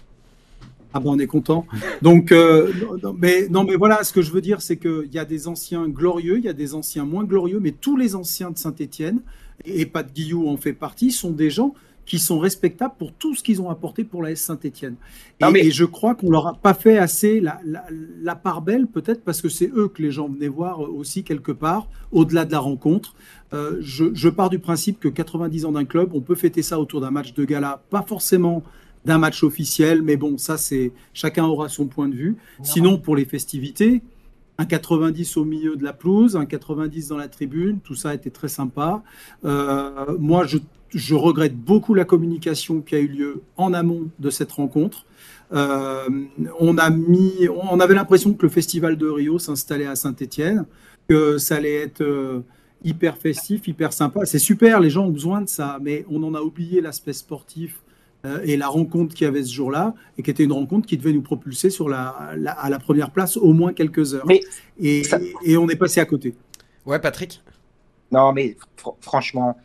Ah ben on est content. Donc, euh, non, mais, non, mais voilà, ce que je veux dire, c'est qu'il y a des anciens glorieux, il y a des anciens moins glorieux, mais tous les anciens de Saint-Étienne, et Pat Guillou en fait partie, sont des gens qui sont respectables pour tout ce qu'ils ont apporté pour la S Saint-Etienne. Et, mais... et, je crois qu'on leur a pas fait assez la, la, la part belle, peut-être parce que c'est eux que les gens venaient voir aussi quelque part, au-delà de la rencontre. Euh, je, je, pars du principe que 90 ans d'un club, on peut fêter ça autour d'un match de gala, pas forcément d'un match officiel, mais bon, ça c'est chacun aura son point de vue. Sinon, pour les festivités, un 90 au milieu de la pelouse, un 90 dans la tribune, tout ça était très sympa. Euh, moi, je regrette beaucoup la communication qui a eu lieu en amont de cette rencontre. Euh, on, a mis, on avait l'impression que le festival de Rio s'installait à Saint-Étienne, que ça allait être euh, hyper festif, hyper sympa. C'est super, les gens ont besoin de ça, mais on en a oublié l'aspect sportif et la rencontre qu'il y avait ce jour-là, et qui était une rencontre qui devait nous propulser sur la, la à la première place au moins quelques heures. Mais et, ça... et, on est passé à côté. Ouais, Patrick? Non, mais fr franchement,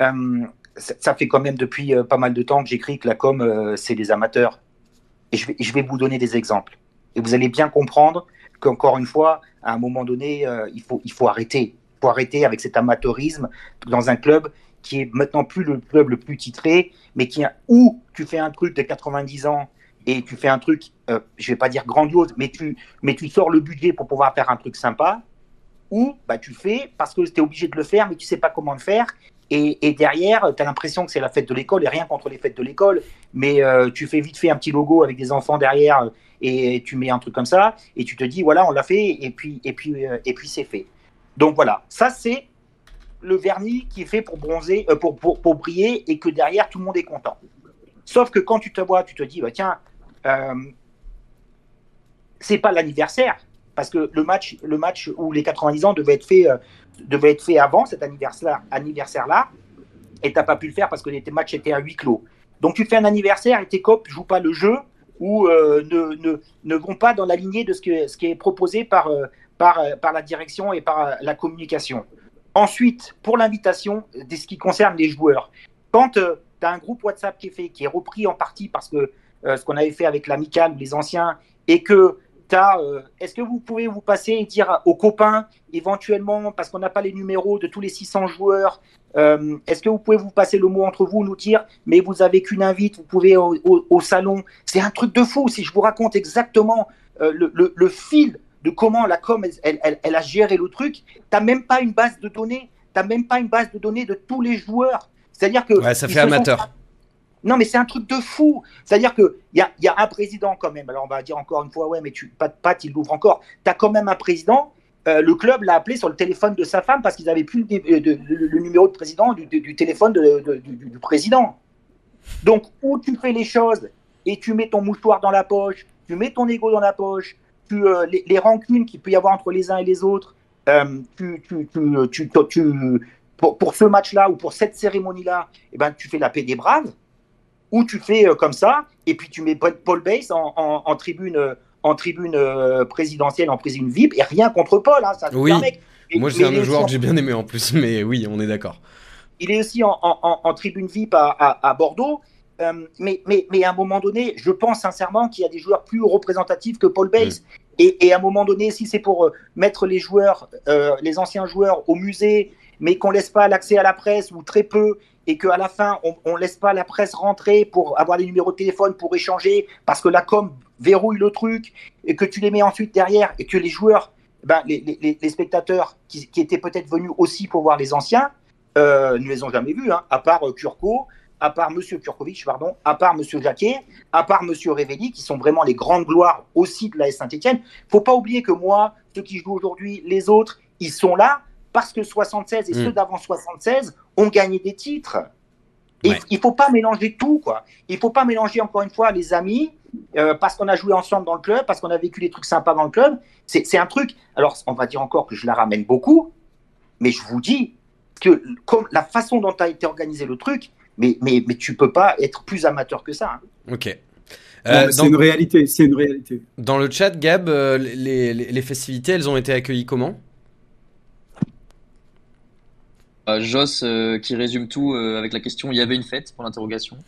euh, ça fait quand même depuis euh, pas mal de temps que j'écris que la com, euh, c'est des amateurs. Et je vais, je vais, vous donner des exemples. Et vous allez bien comprendre qu'encore une fois, à un moment donné, euh, il, faut, il faut arrêter. Il faut arrêter avec cet amateurisme dans un club qui est maintenant plus le club le plus titré, mais qui est où tu fais un truc de 90 ans et tu fais un truc, euh, je vais pas dire grandiose, mais tu, mais tu sors le budget pour pouvoir faire un truc sympa, ou bah, tu fais parce que tu es obligé de le faire, mais tu sais pas comment le faire, et, et, derrière, tu as l'impression que c'est la fête de l'école, et rien contre les fêtes de l'école, mais euh, tu fais vite fait un petit logo avec des enfants derrière, euh, et tu mets un truc comme ça, et tu te dis, voilà, on l'a fait, et puis, et puis, euh, et puis c'est fait. Donc voilà, ça c'est le vernis qui est fait pour bronzer, euh, pour, pour, pour, briller, et que derrière, tout le monde est content. Sauf que quand tu te vois, tu te dis, bah, tiens, euh, c'est pas l'anniversaire, parce que le match, le match où les 90 ans devait être fait devait être fait avant cet anniversaire, anniversaire-là, et t'as pas pu le faire parce que les matchs étaient à huis clos. Donc tu fais un anniversaire et tes copes jouent pas le jeu ou euh, ne, ne, ne, vont pas dans la lignée de ce, que, ce qui est proposé par, euh, par, euh, par la direction et par la communication. Ensuite, pour l'invitation, de ce qui concerne les joueurs, quand euh, tu as un groupe WhatsApp qui est fait, qui est repris en partie parce que euh, ce qu'on avait fait avec l'amical les anciens, et que euh, est-ce que vous pouvez vous passer et dire aux copains, éventuellement, parce qu'on n'a pas les numéros de tous les 600 joueurs, euh, est-ce que vous pouvez vous passer le mot entre vous, nous dire, mais vous avez qu'une invite, vous pouvez au, salon. C'est un truc de fou. Si je vous raconte exactement euh, le, fil de comment la com, elle, elle, elle a géré le truc, tu n'as même pas une base de données. Tu même pas une base de données de tous les joueurs. C'est-à-dire que. Ouais, ça fait amateur. Sont non, mais c'est un truc de fou. C'est-à-dire qu'il y a, y a un président quand même. Alors, on va dire encore une fois, ouais, mais tu, Pat, Pat il l'ouvre encore. Tu as quand même un président. Euh, le club l'a appelé sur le téléphone de sa femme parce qu'ils n'avaient plus le, de, de, le, numéro de président du, du téléphone du, du, président. Donc, où tu fais les choses et tu mets ton mouchoir dans la poche, tu mets ton ego dans la poche, tu, euh, les, les, rancunes qu'il peut y avoir entre les uns et les autres, tu, tu, tu, pour, pour, ce match-là ou pour cette cérémonie-là, eh ben, tu fais la paix des braves, ou tu fais comme ça, et puis tu mets Paul Bass en, en, tribune, en tribune présidentielle, en tribune VIP, et rien contre Paul. Hein, ça, oui. Moi, c'est un joueur que j'ai bien aimé en plus, mais oui, on est d'accord. Il est aussi en, en tribune VIP à, à, à Bordeaux. Euh, mais, mais, mais, à un moment donné, je pense sincèrement qu'il y a des joueurs plus représentatifs que Paul Bates. Mm. Et, et, à un moment donné, si c'est pour euh, mettre les joueurs, euh, les anciens joueurs au musée, mais qu'on laisse pas l'accès à la presse ou très peu, et qu'à la fin, on, ne laisse pas la presse rentrer pour avoir les numéros de téléphone pour échanger, parce que la com verrouille le truc, et que tu les mets ensuite derrière, et que les joueurs, ben, les, les, les spectateurs qui, qui étaient peut-être venus aussi pour voir les anciens, ne les ont jamais vus, hein, à part Kurko, à part M. Kurkovic, pardon, à part M. Jacquet, à part M. Révelli, qui sont vraiment les grandes gloires aussi de la Saint-Etienne. faut pas oublier que moi, ceux qui jouent aujourd'hui, les autres, ils sont là parce que 76 et ceux mm. d'avant 76 ont gagné des titres. Et il faut pas mélanger tout, quoi. Il faut pas mélanger encore une fois les amis, euh, parce qu'on a joué ensemble dans le club, parce qu'on a vécu des trucs sympas dans le club. C'est un truc. Alors, on va dire encore que je la ramène beaucoup, mais je vous dis que comme la façon dont a été organisé le truc, mais, mais, mais tu peux pas être plus amateur que ça. Hein. Ok. Euh, c'est une réalité, c'est une réalité. Dans le chat, Gab, euh, les, les, festivités, elles ont été accueillies comment? Euh, Joss qui résume tout avec la question il y avait une fête pour l'interrogation.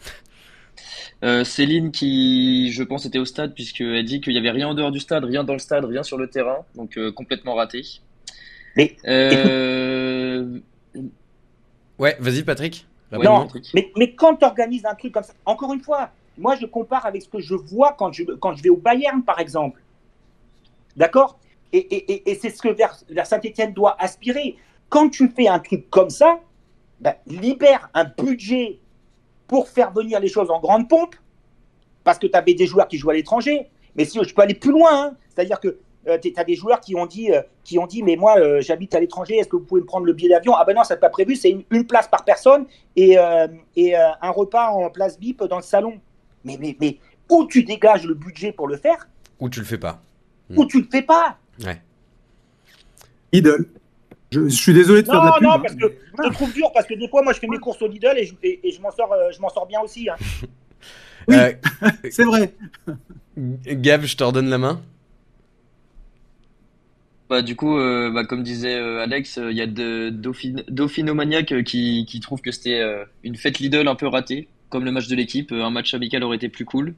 Céline qui, je pense, était au stade puisqu'elle dit qu'il n'y avait rien en dehors du stade, rien dans le stade, rien sur le terrain, donc complètement raté. Mais, Ouais, vas-y Patrick. Non, mais, mais quand tu organises un truc comme ça, encore une fois, moi je compare avec ce que je vois quand je, quand je vais au Bayern, par exemple. D'accord? Et, et, et c'est ce que vers, Saint-Etienne doit aspirer. Quand tu fais un truc comme ça, ben, libère un budget pour faire venir les choses en grande pompe, parce que tu avais des joueurs qui jouent à l'étranger. Mais si je peux aller plus loin, hein. c'est-à-dire que euh, tu as des joueurs qui ont dit, euh, qui ont dit mais moi, euh, j'habite à l'étranger, est-ce que vous pouvez me prendre le billet d'avion? Ah ben non, ça n'est pas prévu, c'est une, place par personne et, et un repas en place BIP dans le salon. Mais, mais, mais où tu dégages le budget pour le faire? Ou tu le fais pas. Ou tu le fais pas? Ouais. Idle. Je, suis désolé de faire de la pub. Non, parce que je te trouve dur, parce que des fois, moi, je fais mes courses au Lidl et je, et, je m'en sors, je m'en sors bien aussi. Hein. oui, <laughs> c'est vrai. Gab, je te redonne la main. Bah, du coup, euh, bah, comme disait euh, Alex, euh, il y a de qui, trouve que c'était une fête Lidl un peu ratée, comme le match de l'équipe. Un match amical aurait été plus cool.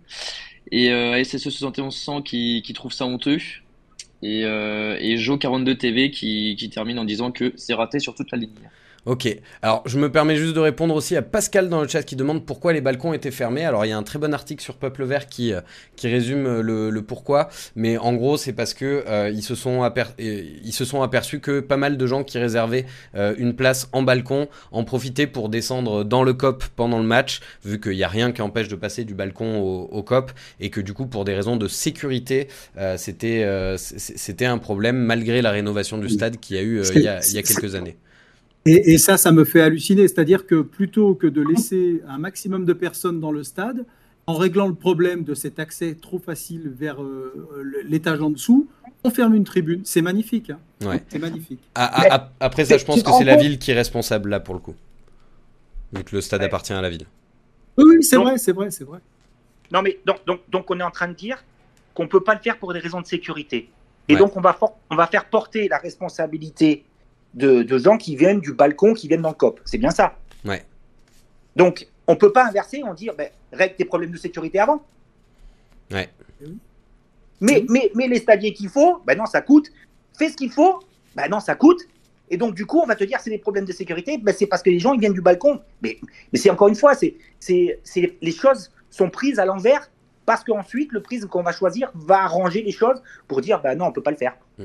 Et SSE 7100 qui, qui trouve ça honteux. Et, et Jo42 TV qui, qui termine en disant que c'est raté sur toute la ligne. Ok, alors je me permets juste de répondre aussi à Pascal dans le chat qui demande pourquoi les balcons étaient fermés. Alors il y a un très bon article sur Peuple Vert qui, euh, qui résume euh, le, pourquoi, mais en gros c'est parce que euh, ils, se sont ils se sont aperçus que pas mal de gens qui réservaient une place en balcon en profitaient pour descendre dans le COP pendant le match, vu qu'il n'y a rien qui empêche de passer du balcon au, COP, et que du coup pour des raisons de sécurité c'était c'était un problème malgré la rénovation du stade qu'il y a eu il y a, il y a quelques années. Et, ça, ça me fait halluciner. C'est-à-dire que plutôt que de laisser un maximum de personnes dans le stade, en réglant le problème de cet accès trop facile vers euh, l'étage en dessous, on ferme une tribune. C'est magnifique. Hein. Ouais. C'est magnifique. après ça, je pense que c'est la ville qui est responsable là pour le coup. Vu que le stade appartient à la ville. Oui, c'est vrai, c'est vrai, c'est vrai. Non, mais donc, donc, donc, on est en train de dire qu'on ne peut pas le faire pour des raisons de sécurité. Et donc on va, on va faire porter la responsabilité de, gens qui viennent du balcon, qui viennent dans le COP. C'est bien ça. Ouais. Donc, on peut pas inverser, on dit, ben, règle tes problèmes de sécurité avant. Ouais. Mais, mais, mais les stadiers qu'il faut, ben non, ça coûte. Fais ce qu'il faut, ben non, ça coûte. Et donc, du coup, on va te dire, c'est des problèmes de sécurité, ben, c'est parce que les gens, ils viennent du balcon. Mais, mais c'est encore une fois, c'est, c'est, les choses sont prises à l'envers parce qu'ensuite, le prisme qu'on va choisir va arranger les choses pour dire, ben non, on peut pas le faire. Mm.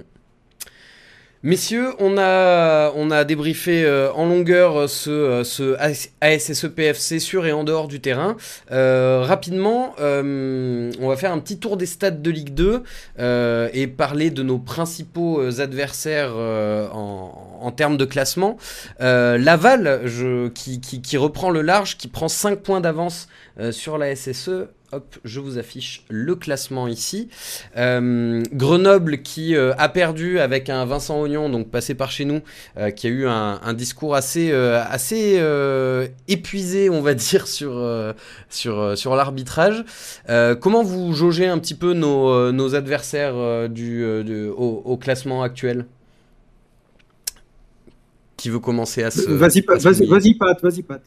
Messieurs, on a, débriefé euh, en longueur euh, ce, euh, ce ASSE PFC sur et en dehors du terrain. rapidement, on va faire un petit tour des stades de Ligue 2 et parler de nos principaux adversaires en, termes de classement. Laval, qui, qui, reprend le large, qui prend 5 points d'avance sur la SSE Hop, je vous affiche le classement ici. Euh, Grenoble qui euh, a perdu avec un Vincent Ognon, donc passé par chez nous, euh, qui a eu un, un discours assez, assez épuisé, on va <laughs> dire, sur, sur, sur l'arbitrage. Comment vous jaugez un petit peu nos, nos adversaires du, au, au classement actuel? Qui veut commencer à se. Pat, vas-y, Pat, vas-y, Pat.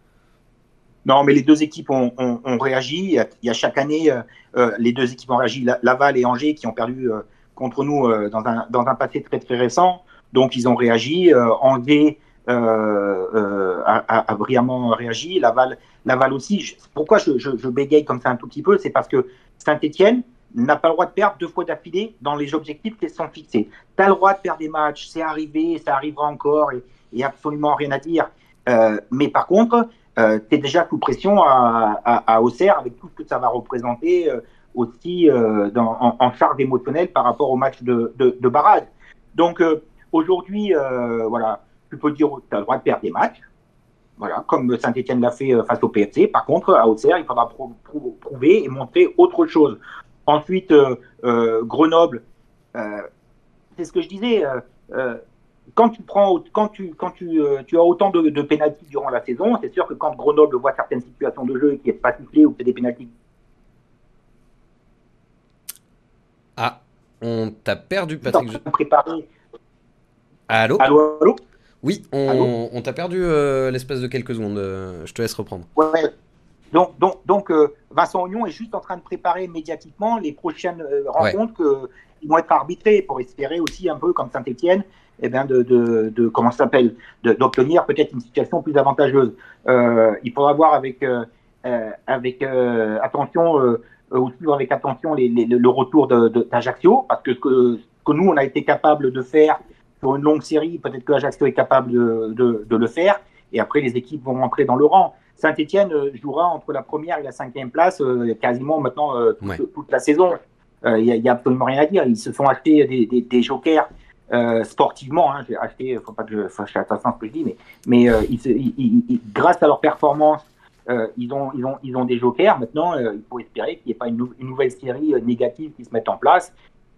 Non, mais les deux équipes ont, réagi. Il y a, chaque année, euh, euh, les deux équipes ont réagi. La- Laval et Angers qui ont perdu euh, contre nous dans, un, dans un passé très très récent. Donc ils ont réagi. Angers a, brillamment réagi. Laval, Laval aussi. Pourquoi je, bégaye comme ça un tout petit peu? C'est parce que Saint-Etienne n'a pas le droit de perdre deux fois d'affilée dans les objectifs qui sont fixés. Tu as le droit de perdre des matchs, c'est arrivé, ça arrivera encore, et, et absolument rien à dire. Mais par contre, euh, tu es déjà sous pression à, à, à Auxerre avec tout ce que ça va représenter euh, aussi euh, dans, en, en charge émotionnelle par rapport au match de, de, de barrage. Donc euh, aujourd'hui, euh, voilà, tu peux dire tu as le droit de perdre des matchs, voilà, comme Saint-Etienne l'a fait euh, face au PFC. Par contre, à Auxerre, il faudra prou- prou- prouver et montrer autre chose. Ensuite, Grenoble, c'est ce que je disais. Quand tu prends, quand tu, quand tu, euh, tu as autant de, de pénalties durant la saison, c'est sûr que quand Grenoble voit certaines situations de jeu qui est pas sifflé ou que c'est des pénalties. Ah, on t'a perdu, Patrick. Je- préparé. Allô? Allô, allô? Oui, on, Allô? on t'a perdu euh, l'espace de quelques secondes. euh, je te laisse reprendre. Ouais. Donc, donc, donc euh, Vincent Ognon est juste en train de préparer médiatiquement les prochaines rencontres qui vont être arbitrées pour espérer aussi un peu comme Saint-Etienne, eh ben de, de, de comment ça s'appelle, d'obtenir peut-être une situation plus avantageuse. Euh, il faudra voir avec euh, euh, avec euh, attention ou suivre avec attention les, les- le retour d'Ajaccio parce que ce que, que nous on a été capable de faire sur une longue série, peut-être que Ajaccio est capable de, de, de le faire. Et après, les équipes vont rentrer dans le rang. Saint-Etienne jouera entre la première et la cinquième place quasiment maintenant toute, Ouais. toute la saison. Il n'y a absolument rien à dire. Ils se sont achetés des, des, des jokers euh, sportivement. Hein. J'ai acheté, faut pas que je fasse attention à ce que je dis, mais, mais euh, grâce à leur performance, euh, ils, ont, ils, ont, ils ont des jokers. Maintenant, il faut espérer qu'il n'y ait pas une, nou- une nouvelle série négative qui se mette en place.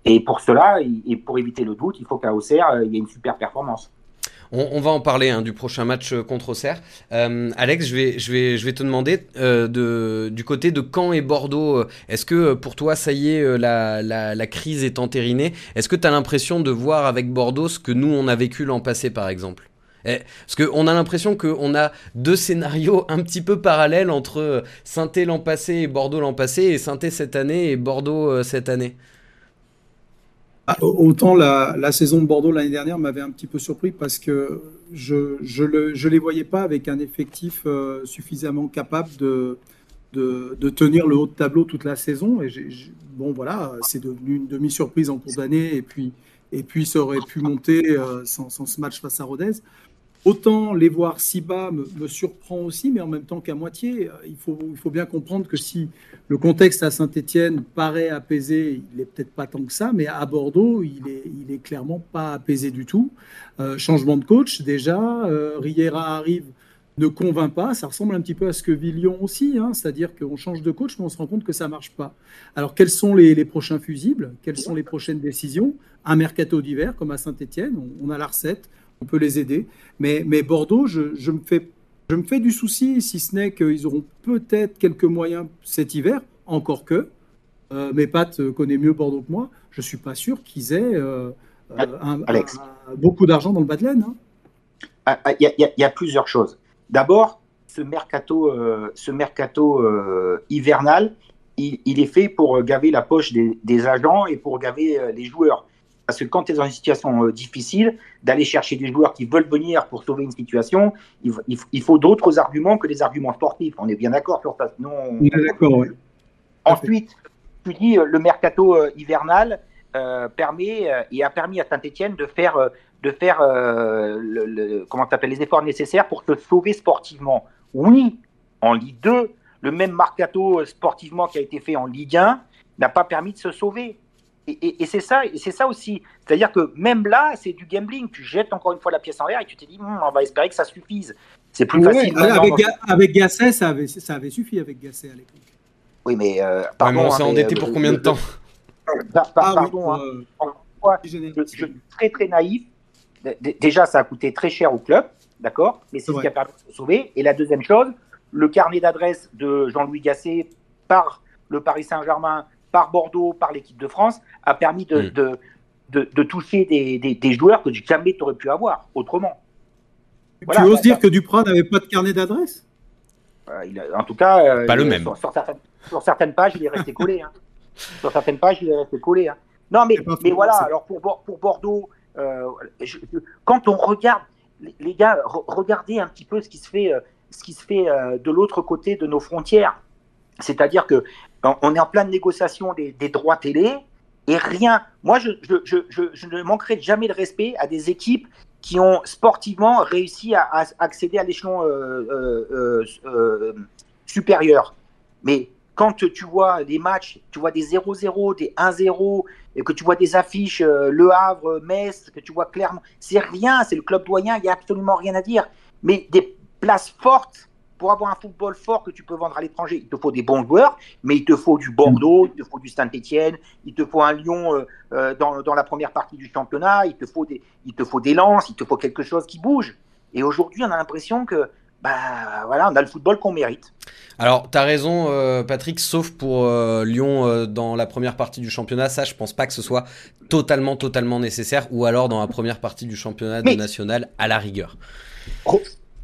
Et pour cela, et pour éviter le doute, il faut qu'à Auxerre, il y ait une super performance. On, va en parler hein, du prochain match euh, contre Auxerre. Euh, Alex, je vais, te demander euh, du côté de Caen et Bordeaux, est-ce que pour toi, ça y est, la, crise est entérinée? Est-ce que tu as l'impression de voir avec Bordeaux ce que nous, on a vécu l'an passé, par exemple? Eh, Parce qu'on a l'impression qu'on a deux scénarios un petit peu parallèles entre Saint-Étienne l'an passé et Bordeaux l'an passé, et Saint-Étienne cette année et Bordeaux cette année. Ah, Autant la, saison de Bordeaux l'année dernière m'avait un petit peu surpris parce que je je les voyais pas avec un effectif euh, suffisamment capable de, tenir le haut de tableau toute la saison. Et bon voilà, c'est devenu une demi-surprise en cours d'année et puis, et puis ça aurait pu monter euh, sans, sans ce match face à Rodez. Autant les voir si bas me, surprend aussi, mais en même temps qu'à moitié, euh, il faut, bien comprendre que si le contexte à Saint-Etienne paraît apaisé, il n'est peut-être pas tant que ça, mais à Bordeaux, il est, clairement pas apaisé du tout. Euh, changement de coach déjà, euh, Riera arrive, ne convainc pas, ça ressemble un petit peu à ce que vit aussi, hein, c'est-à-dire qu'on change de coach, mais on se rend compte que ça marche pas. Alors quels sont les, prochains fusibles? Quelles sont les prochaines décisions? Un mercato d'hiver comme à Saint-Etienne, on a la recette, on peut les aider. Mais, mais Bordeaux, je, je me fais, je me fais du souci, si ce n'est qu'ils auront peut-être quelques moyens cet hiver, encore que. Euh, mais Pat euh, connaît mieux Bordeaux que moi. Je suis pas sûr qu'ils aient euh, euh, un- Alex. un- beaucoup d'argent dans le bas de laine. hein. Ah, ah, Il y, a- il y plusieurs choses. D'abord, ce mercato, euh, ce mercato hivernal, il, il est fait pour gaver la poche des, des agents et pour gaver les joueurs. Parce que quand tu es dans une situation euh, difficile, d'aller chercher des joueurs qui veulent venir pour sauver une situation, il, faut- il faut- il faut d'autres arguments que des arguments sportifs. On est bien d'accord sur ça. Sinon, on- est d'accord, oui. Ensuite, tu dis euh, le mercato euh, hivernal euh, permet et a permis à Saint-Etienne de faire, de faire le, le- comment t'appelles, les efforts nécessaires pour se sauver sportivement. Oui, en Ligue 2, le même mercato sportivement qui a été fait en Ligue 1 n'a pas permis de se sauver. Et, et- et c'est ça, et c'est ça aussi. C'est-à-dire que même là, c'est du gambling. Tu jettes encore une fois la pièce en l'air et tu te dis, Hum, on va espérer que ça suffise. C'est plus Ouais, facile. avec, maintenant. Ga- avec Gasset, ça avait, ça avait suffi avec Gasset à l'époque. Oui, mais euh, Ouais, pardon. mais on hein, s'est endetté euh, pour combien de temps par- par- Ah Pardon, hein. euh, je, je suis très très naïf. Déjà, ça a coûté très cher au club, d'accord Mais c'est ce qui a permis de se sauver. Et la deuxième chose, le carnet d'adresse de Jean-Louis Gasset par le Paris Saint-Germain, par Bordeaux, par l'équipe de France, a permis de, Mm. de, de- de toucher des, des- des joueurs que jamais tu aurais pu avoir autrement. Voilà, tu oses bah, dire bah. que Duprat n'avait pas de carnet d'adresse? Euh, il a- en tout cas, euh, Pas le même. Sur, sur certaines, sur certaines pages, il est resté collé. hein. <laughs> Sur certaines pages, il est resté collé. hein. Non, mais, mais voilà, alors pour, pour Bordeaux, euh, je- je- quand on regarde, les, les gars, re- regardez un petit peu ce qui se fait, euh, ce qui se fait euh, de l'autre côté de nos frontières. C'est-à-dire que on- est en pleine négociation des, des droits télé et rien. Moi, je, ne manquerai jamais de respect à des équipes qui ont sportivement réussi à, accéder à l'échelon euh, euh, euh, supérieur. Mais quand tu vois des matchs, tu vois des 0-0, des 1-0, et que tu vois des affiches Le Havre, Metz, que tu vois clairement, c'est rien, c'est le club doyen, il n'y a absolument rien à dire. Mais des places fortes, pour avoir un football fort que tu peux vendre à l'étranger, il te faut des bons joueurs, mais il te faut du Bordeaux, il te faut du Saint-Etienne, il te faut un Lyon euh, euh, dans, dans la première partie du championnat, il te faut des, il te faut des lances, il te faut quelque chose qui bouge. Et aujourd'hui, on a l'impression que, bah voilà, on a le football qu'on mérite. Alors, t'as raison, euh, Patrick, sauf pour euh, Lyon euh, dans la première partie du championnat. Ça, je pense pas que ce soit totalement, totalement nécessaire. Ou alors dans la première partie du championnat de national, à la rigueur.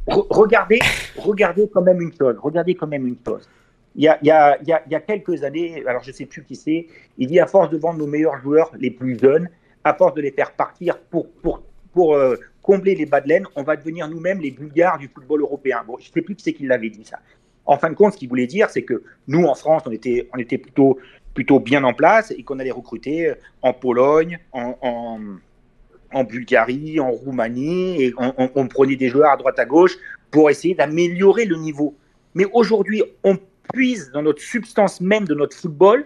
Re- re- regardez, regardez quand même une chose. Regardez quand même une chose. Il y a, il y a- il y a- quelques années, alors je ne sais plus qui c'est, il dit à force de vendre nos meilleurs joueurs, les plus jeunes, à force de les faire partir pour, pour, pour euh, combler les bas de laine, on va devenir nous-mêmes les bulgares du football européen. Bon, je ne sais plus qui c'est qui l'avait dit ça. En fin de compte, ce qu'il voulait dire, c'est que nous, en France, on était, on était plutôt, plutôt bien en place et qu'on allait recruter en Pologne, en, en Bulgarie, en Roumanie, et on, on- on prenait des joueurs à droite à gauche pour essayer d'améliorer le niveau. Mais aujourd'hui, on puise dans notre substance même de notre football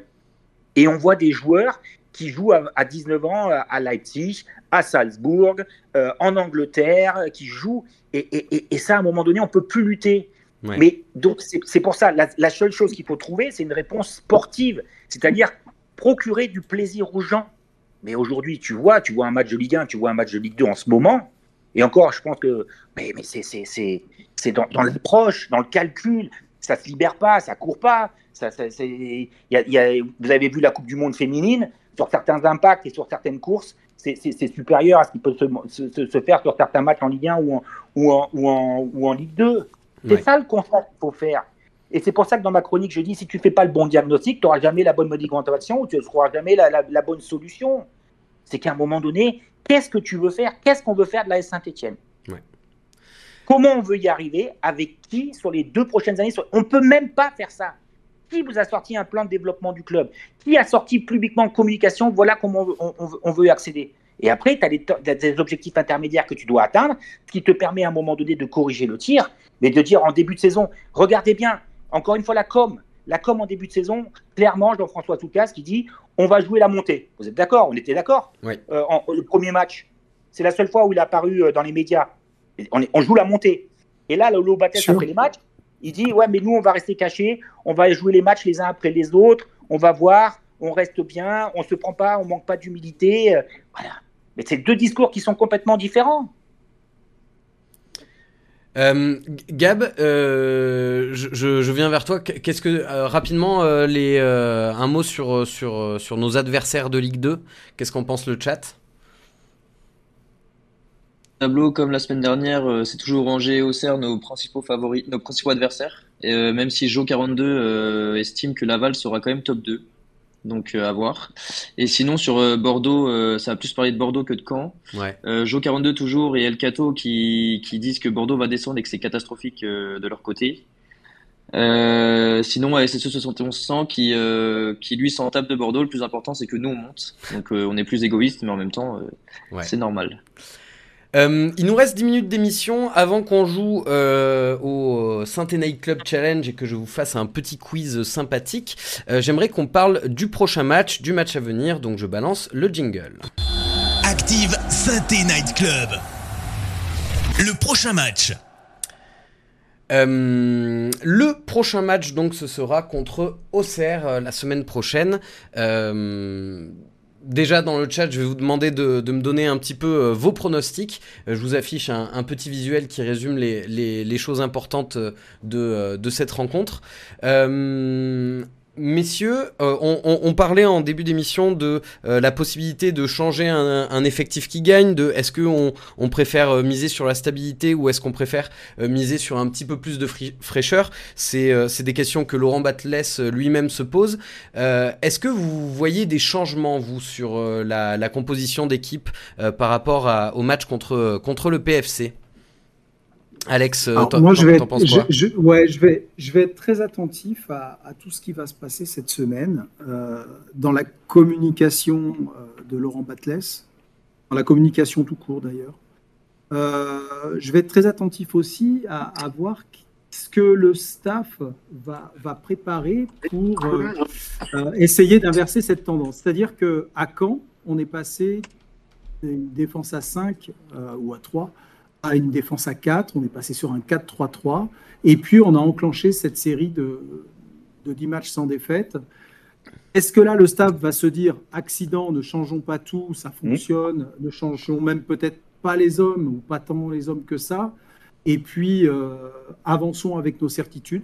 et on voit des joueurs qui jouent à, à 19 ans à- Leipzig, à Salzbourg, euh, en Angleterre, qui jouent. Et, et- et- et ça, à un moment donné, on peut plus lutter. Ouais. Mais donc, c'est c'est pour ça, la, la seule chose qu'il faut trouver, c'est une réponse sportive, c'est-à-dire procurer du plaisir aux gens. Mais aujourd'hui, tu vois, tu vois un match de Ligue 1, tu vois un match de Ligue 2 en ce moment, et encore, je pense que mais, mais c'est- c'est c'est- c'est dans, dans l'approche, dans le calcul, ça se libère pas, ça court pas. Ça, ça- c'est- il y a- il y a- vous avez vu la Coupe du Monde féminine, sur certains impacts et sur certaines courses, c'est- supérieur à ce qui peut se, se- se- se faire sur certains matchs en Ligue 1 ou en, ou en, ou en, ou en Ligue 2. C'est Ouais. ça le constat qu'il faut faire. Et c'est pour ça que dans ma chronique, je dis si tu fais pas le bon diagnostic, tu n'auras jamais la bonne médicamentation ou tu ne trouveras jamais la, la- la bonne solution. C'est qu'à un moment donné, qu'est-ce que tu veux faire? Qu'est-ce qu'on veut faire de la S Saint-Etienne Ouais. Comment on veut y arriver? Avec qui? Sur les deux prochaines années On ne peut même pas faire ça. Qui vous a sorti un plan de développement du club? Qui a sorti publiquement en communication? Voilà comment on veut, on- on veut- on veut y accéder. Et après, tu as des objectifs intermédiaires que tu dois atteindre, ce qui te permet à un moment donné de corriger le tir, mais de dire en début de saison, regardez bien, encore une fois la com, la com en début de saison, clairement, Jean-François Toucas qui dit on va jouer la montée. Vous êtes d'accord? On était d'accord? Oui. Euh, en- Le premier match, c'est la seule fois où il est apparu euh, dans les médias. On, est- on joue la montée. Et là, Lolo Bates, après les matchs, il dit ouais, mais nous, on va rester cachés, on va jouer les matchs les uns après les autres, on va voir, on reste bien, on se prend pas, on manque pas d'humilité. euh, voilà. Mais c'est deux discours qui sont complètement différents. Euh, Gab, euh, je, viens vers toi. Qu'est-ce que euh, rapidement un mot sur nos adversaires de Ligue 2 Qu'est-ce qu'en pense le chat? Tableau, comme la semaine dernière, c'est toujours Angers et Auxerre nos principaux favoris, nos principaux adversaires. Même si Jo42 euh, estime que Laval sera quand même top 2. Donc euh, à voir. Et sinon sur euh, Bordeaux, euh, ça va plus parler de Bordeaux que de Caen. Ouais. Euh, Jo42 toujours et El Cato qui, qui disent que Bordeaux va descendre et que c'est catastrophique de leur côté. Sinon ASSE 7100 qui, qui lui s'en tape de Bordeaux. Le plus important c'est que nous on monte. Donc on est plus égoïste mais en même temps Ouais. c'est normal. Euh, il nous reste 10 minutes d'émission avant qu'on joue euh, au Saint Night Club Challenge et que je vous fasse un petit quiz sympathique. Euh, J'aimerais qu'on parle du prochain match, du match à venir, donc je balance le jingle. Active Synthé Night Club. Le prochain match. Euh, le prochain match, donc, ce sera contre Auxerre la semaine prochaine. Déjà dans le chat, je vais vous demander de, me donner un petit peu vos pronostics. je vous affiche un, petit visuel qui résume les, choses importantes de, de cette rencontre. Messieurs, euh, on, parlait en début d'émission de euh, la possibilité de changer un, effectif qui gagne, de est-ce qu'on on préfère euh, miser sur la stabilité ou est-ce qu'on préfère miser sur un petit peu plus de fraîcheur? C'est des questions que Laurent Batles lui-même se pose. est-ce que vous voyez des changements, vous, sur la, composition d'équipe par rapport au match contre le PFC Alex, euh, moi, je vais, quoi je, ouais, je vais, je vais être très attentif à, tout ce qui va se passer cette semaine euh, dans la communication euh, de Laurent Batles, dans la communication tout court d'ailleurs. je vais être très attentif aussi à, voir ce que le staff va, va préparer pour essayer d'inverser cette tendance. C'est-à-dire qu'à Caen, on est passé d'une défense à 5 ou à 3 à une défense à 4, on est passé sur un 4-3-3, et puis on a enclenché cette série de, de 10 matchs sans défaite. Est-ce que là, le staff va se dire accident, ne changeons pas tout, ça fonctionne, ne changeons même peut-être pas les hommes ou pas tant les hommes que ça, et puis euh, avançons avec nos certitudes.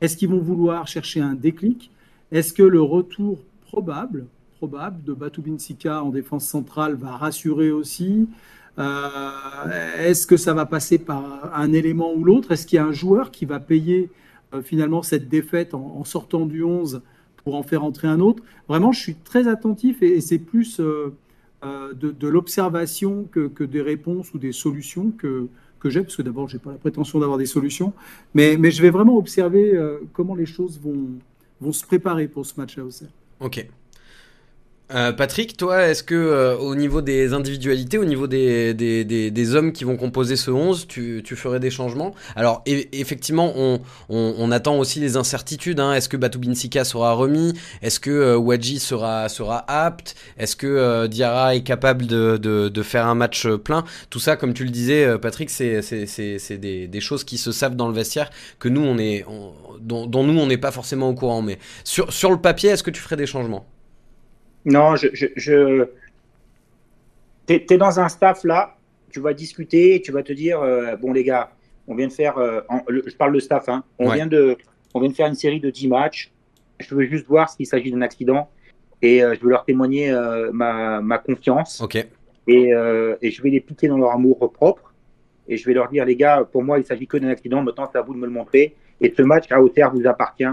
Est-ce qu'ils vont vouloir chercher un déclic? Est-ce que le retour probable, probable de Batou Binsika en défense centrale va rassurer aussi? Est-ce que ça va passer par un élément ou l'autre? Est-ce qu'il y a un joueur qui va payer euh, finalement cette défaite en, sortant du 11 pour en faire entrer un autre? Vraiment, je suis très attentif et, c'est plus euh, de, l'observation que, des réponses ou des solutions que, j'ai, parce que d'abord, je n'ai pas la prétention d'avoir des solutions, mais, je vais vraiment observer comment les choses vont, vont se préparer pour ce match à Auxerre. Ok. Euh, Patrick, toi, est-ce que euh, au niveau des individualités, au niveau des, des, des, hommes qui vont composer ce 11, tu, tu ferais des changements? Alors, effectivement, on, on, attend aussi les incertitudes. Hein. Est-ce que Batubinsika sera remis? Est-ce que euh, Wadji sera, sera apte? Est-ce que Diarra est capable de, de, de, faire un match plein? Tout ça, comme tu le disais, Patrick, c'est des, des, choses qui se savent dans le vestiaire que nous, on est, dont, dont nous, on n'est pas forcément au courant. Mais sur, sur le papier, est-ce que tu ferais des changements? Non, je. je, je... Tu es, dans un staff là, tu vas discuter, tu vas te dire euh, bon, les gars, on vient de faire. Euh, je parle de staff, hein, on, vient de, on vient de faire une série de 10 matchs. Je veux juste voir s'il s'agit d'un accident et euh, je veux leur témoigner ma, ma, confiance. Ok. Et, et, je vais les piquer dans leur amour propre. Et je vais leur dire, les gars, pour moi, il s'agit que d'un accident. Maintenant, c'est à vous de me le montrer. Et ce match à hauteur vous appartient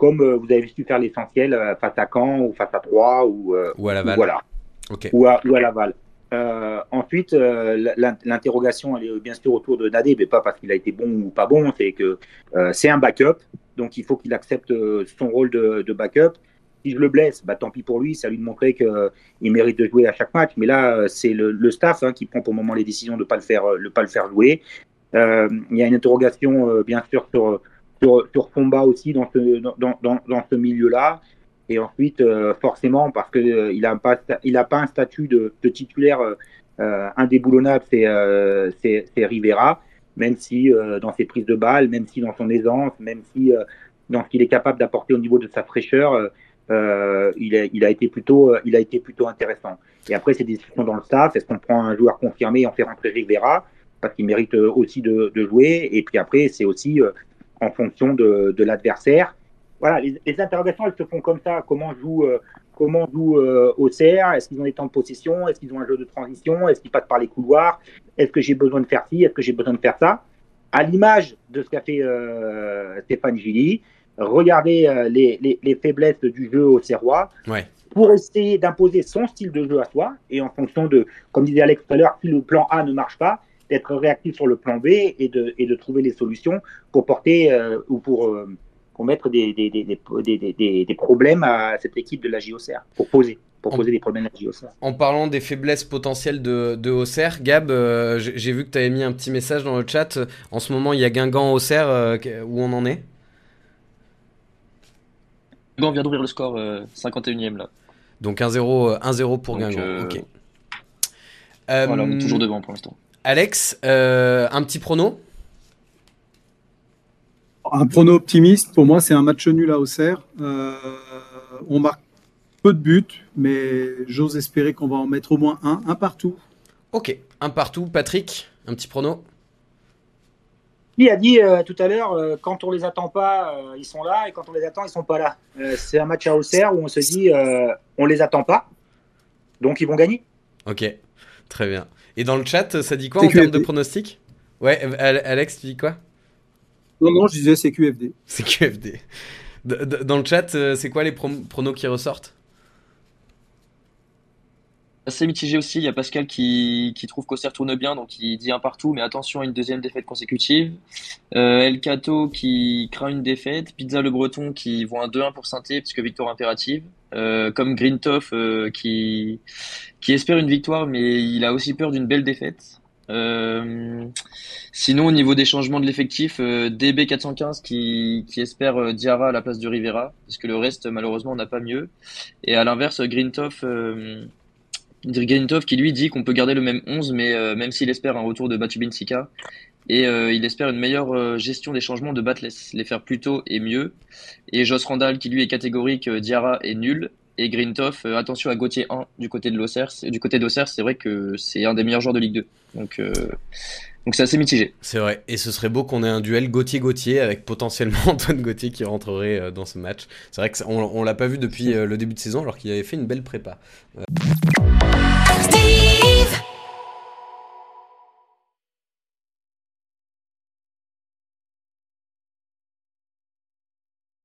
comme euh, vous avez su faire l'essentiel euh, face à Caen ou face à Troyes ou, euh, ou à Laval. voilà. Ou, à, ou à Laval. ensuite, l'interrogation, elle est bien sûr autour de Nadé, mais pas parce qu'il a été bon ou pas bon, c'est que c'est un backup, donc il faut qu'il accepte son rôle de, backup. Si je le blesse, bah, tant pis pour lui, ça lui de montrer qu'il mérite de jouer à chaque match. Mais là, c'est le, staff hein, qui prend pour le moment les décisions de ne pas, le faire, pas le faire jouer. il y a une interrogation, bien sûr, sur sur, sur Fomba aussi dans ce, dans, dans, dans ce milieu-là. Et ensuite, euh, forcément, parce qu'il euh, n'a pas, il a pas un statut de, de titulaire euh, indéboulonnable, c'est euh, Rivera, même si dans ses prises de balles, même si dans son aisance, même si dans ce qu'il est capable d'apporter au niveau de sa fraîcheur, il, a, il, a été plutôt, il a été plutôt intéressant. Et après, c'est des discussions dans le staff. Est-ce qu'on prend un joueur confirmé et on fait rentrer Rivera? Parce qu'il mérite aussi de, de, jouer Et puis après, c'est aussi en fonction de, de l'adversaire. Voilà, les, les, interrogations, elles se font comme ça. Comment joue, euh, comment joue euh, CR Est-ce qu'ils ont des temps de possession? Est-ce qu'ils ont un jeu de transition? Est-ce qu'ils passent par les couloirs? Est-ce que j'ai besoin de faire ci? Est-ce que j'ai besoin de faire ça? À l'image de ce qu'a fait euh, Stéphane Gilly, regardez euh, les, les, les, faiblesses du jeu au ouais. pour essayer d'imposer son style de jeu à soi. Et en fonction de, comme disait Alex tout à l'heure, si le plan A ne marche pas, d'être réactif sur le plan B et de, et de trouver les solutions pour porter euh, ou pour, euh, pour mettre des, des, des, des, des problèmes à cette équipe de la JOCR, pour poser. Pour poser des problèmes à la JOCR. En parlant des faiblesses potentielles de, de OCR, Gab, euh, j'ai vu que tu avais mis un petit message dans le chat. En ce moment, il y a Guingamp OCR. où on en est? Guingamp vient d'ouvrir le score 51e là. Donc 1-0 pour Guingamp. Ok. Voilà, on est toujours devant pour l'instant. Alex, euh, un petit prono? Un prono optimiste, pour moi, c'est un match nul à Auxerre. Euh, on marque peu de buts, mais j'ose espérer qu'on va en mettre au moins un, un partout. Ok, un partout. Patrick, un petit prono? Qui a dit euh, tout à l'heure, euh, quand on les attend pas, euh, ils sont là, et quand on les attend, ils sont pas là. Euh, c'est un match à Auxerre où on se dit, euh, on les attend pas, donc ils vont gagner. Ok, très bien. Et dans le chat, ça dit quoi en CQFD. termes de pronostic? Ouais, Al- Alex, tu dis quoi? Non, non, je disais c'est QFD. C'est QFD. D- d- Dans le chat, euh, c'est quoi les pronos qui ressortent? Assez mitigé aussi, il y a Pascal qui, trouve qu'Auxerre tourne bien, donc il dit un partout, mais attention à une deuxième défaite consécutive. Euh, El Cato qui craint une défaite, Pizza Le Breton qui voit un 2-1 pour Sainté, puisque victoire impérative. Euh, comme Grintoff euh, qui, espère une victoire, mais il a aussi peur d'une belle défaite. Sinon, au niveau des changements de l'effectif, euh, DB415 qui, espère Diarra à la place de Rivera, parce que le reste, malheureusement, n'a pas mieux. Et à l'inverse, Grintoff, Grintoff qui lui dit qu'on peut garder le même 11, mais euh, même s'il espère un retour de Batubin Sika. Et euh, il espère une meilleure euh, gestion des changements de Batless, les faire plus tôt et mieux. Et Joss Randall qui lui est catégorique, Diarra est nul. Et Grintoff, attention à Gauthier 1 du côté de l'Auxerre. Du côté d'Auxerre, c'est vrai que c'est un des meilleurs joueurs de Ligue 2. Donc donc c'est assez mitigé. C'est vrai. Et ce serait beau qu'on ait un duel Gauthier-Gauthier avec potentiellement <laughs> Antoine Gauthier qui rentrerait euh, dans ce match. C'est vrai qu'on on, l'a pas vu depuis euh, le début de saison alors qu'il avait fait une belle prépa. Euh. Steve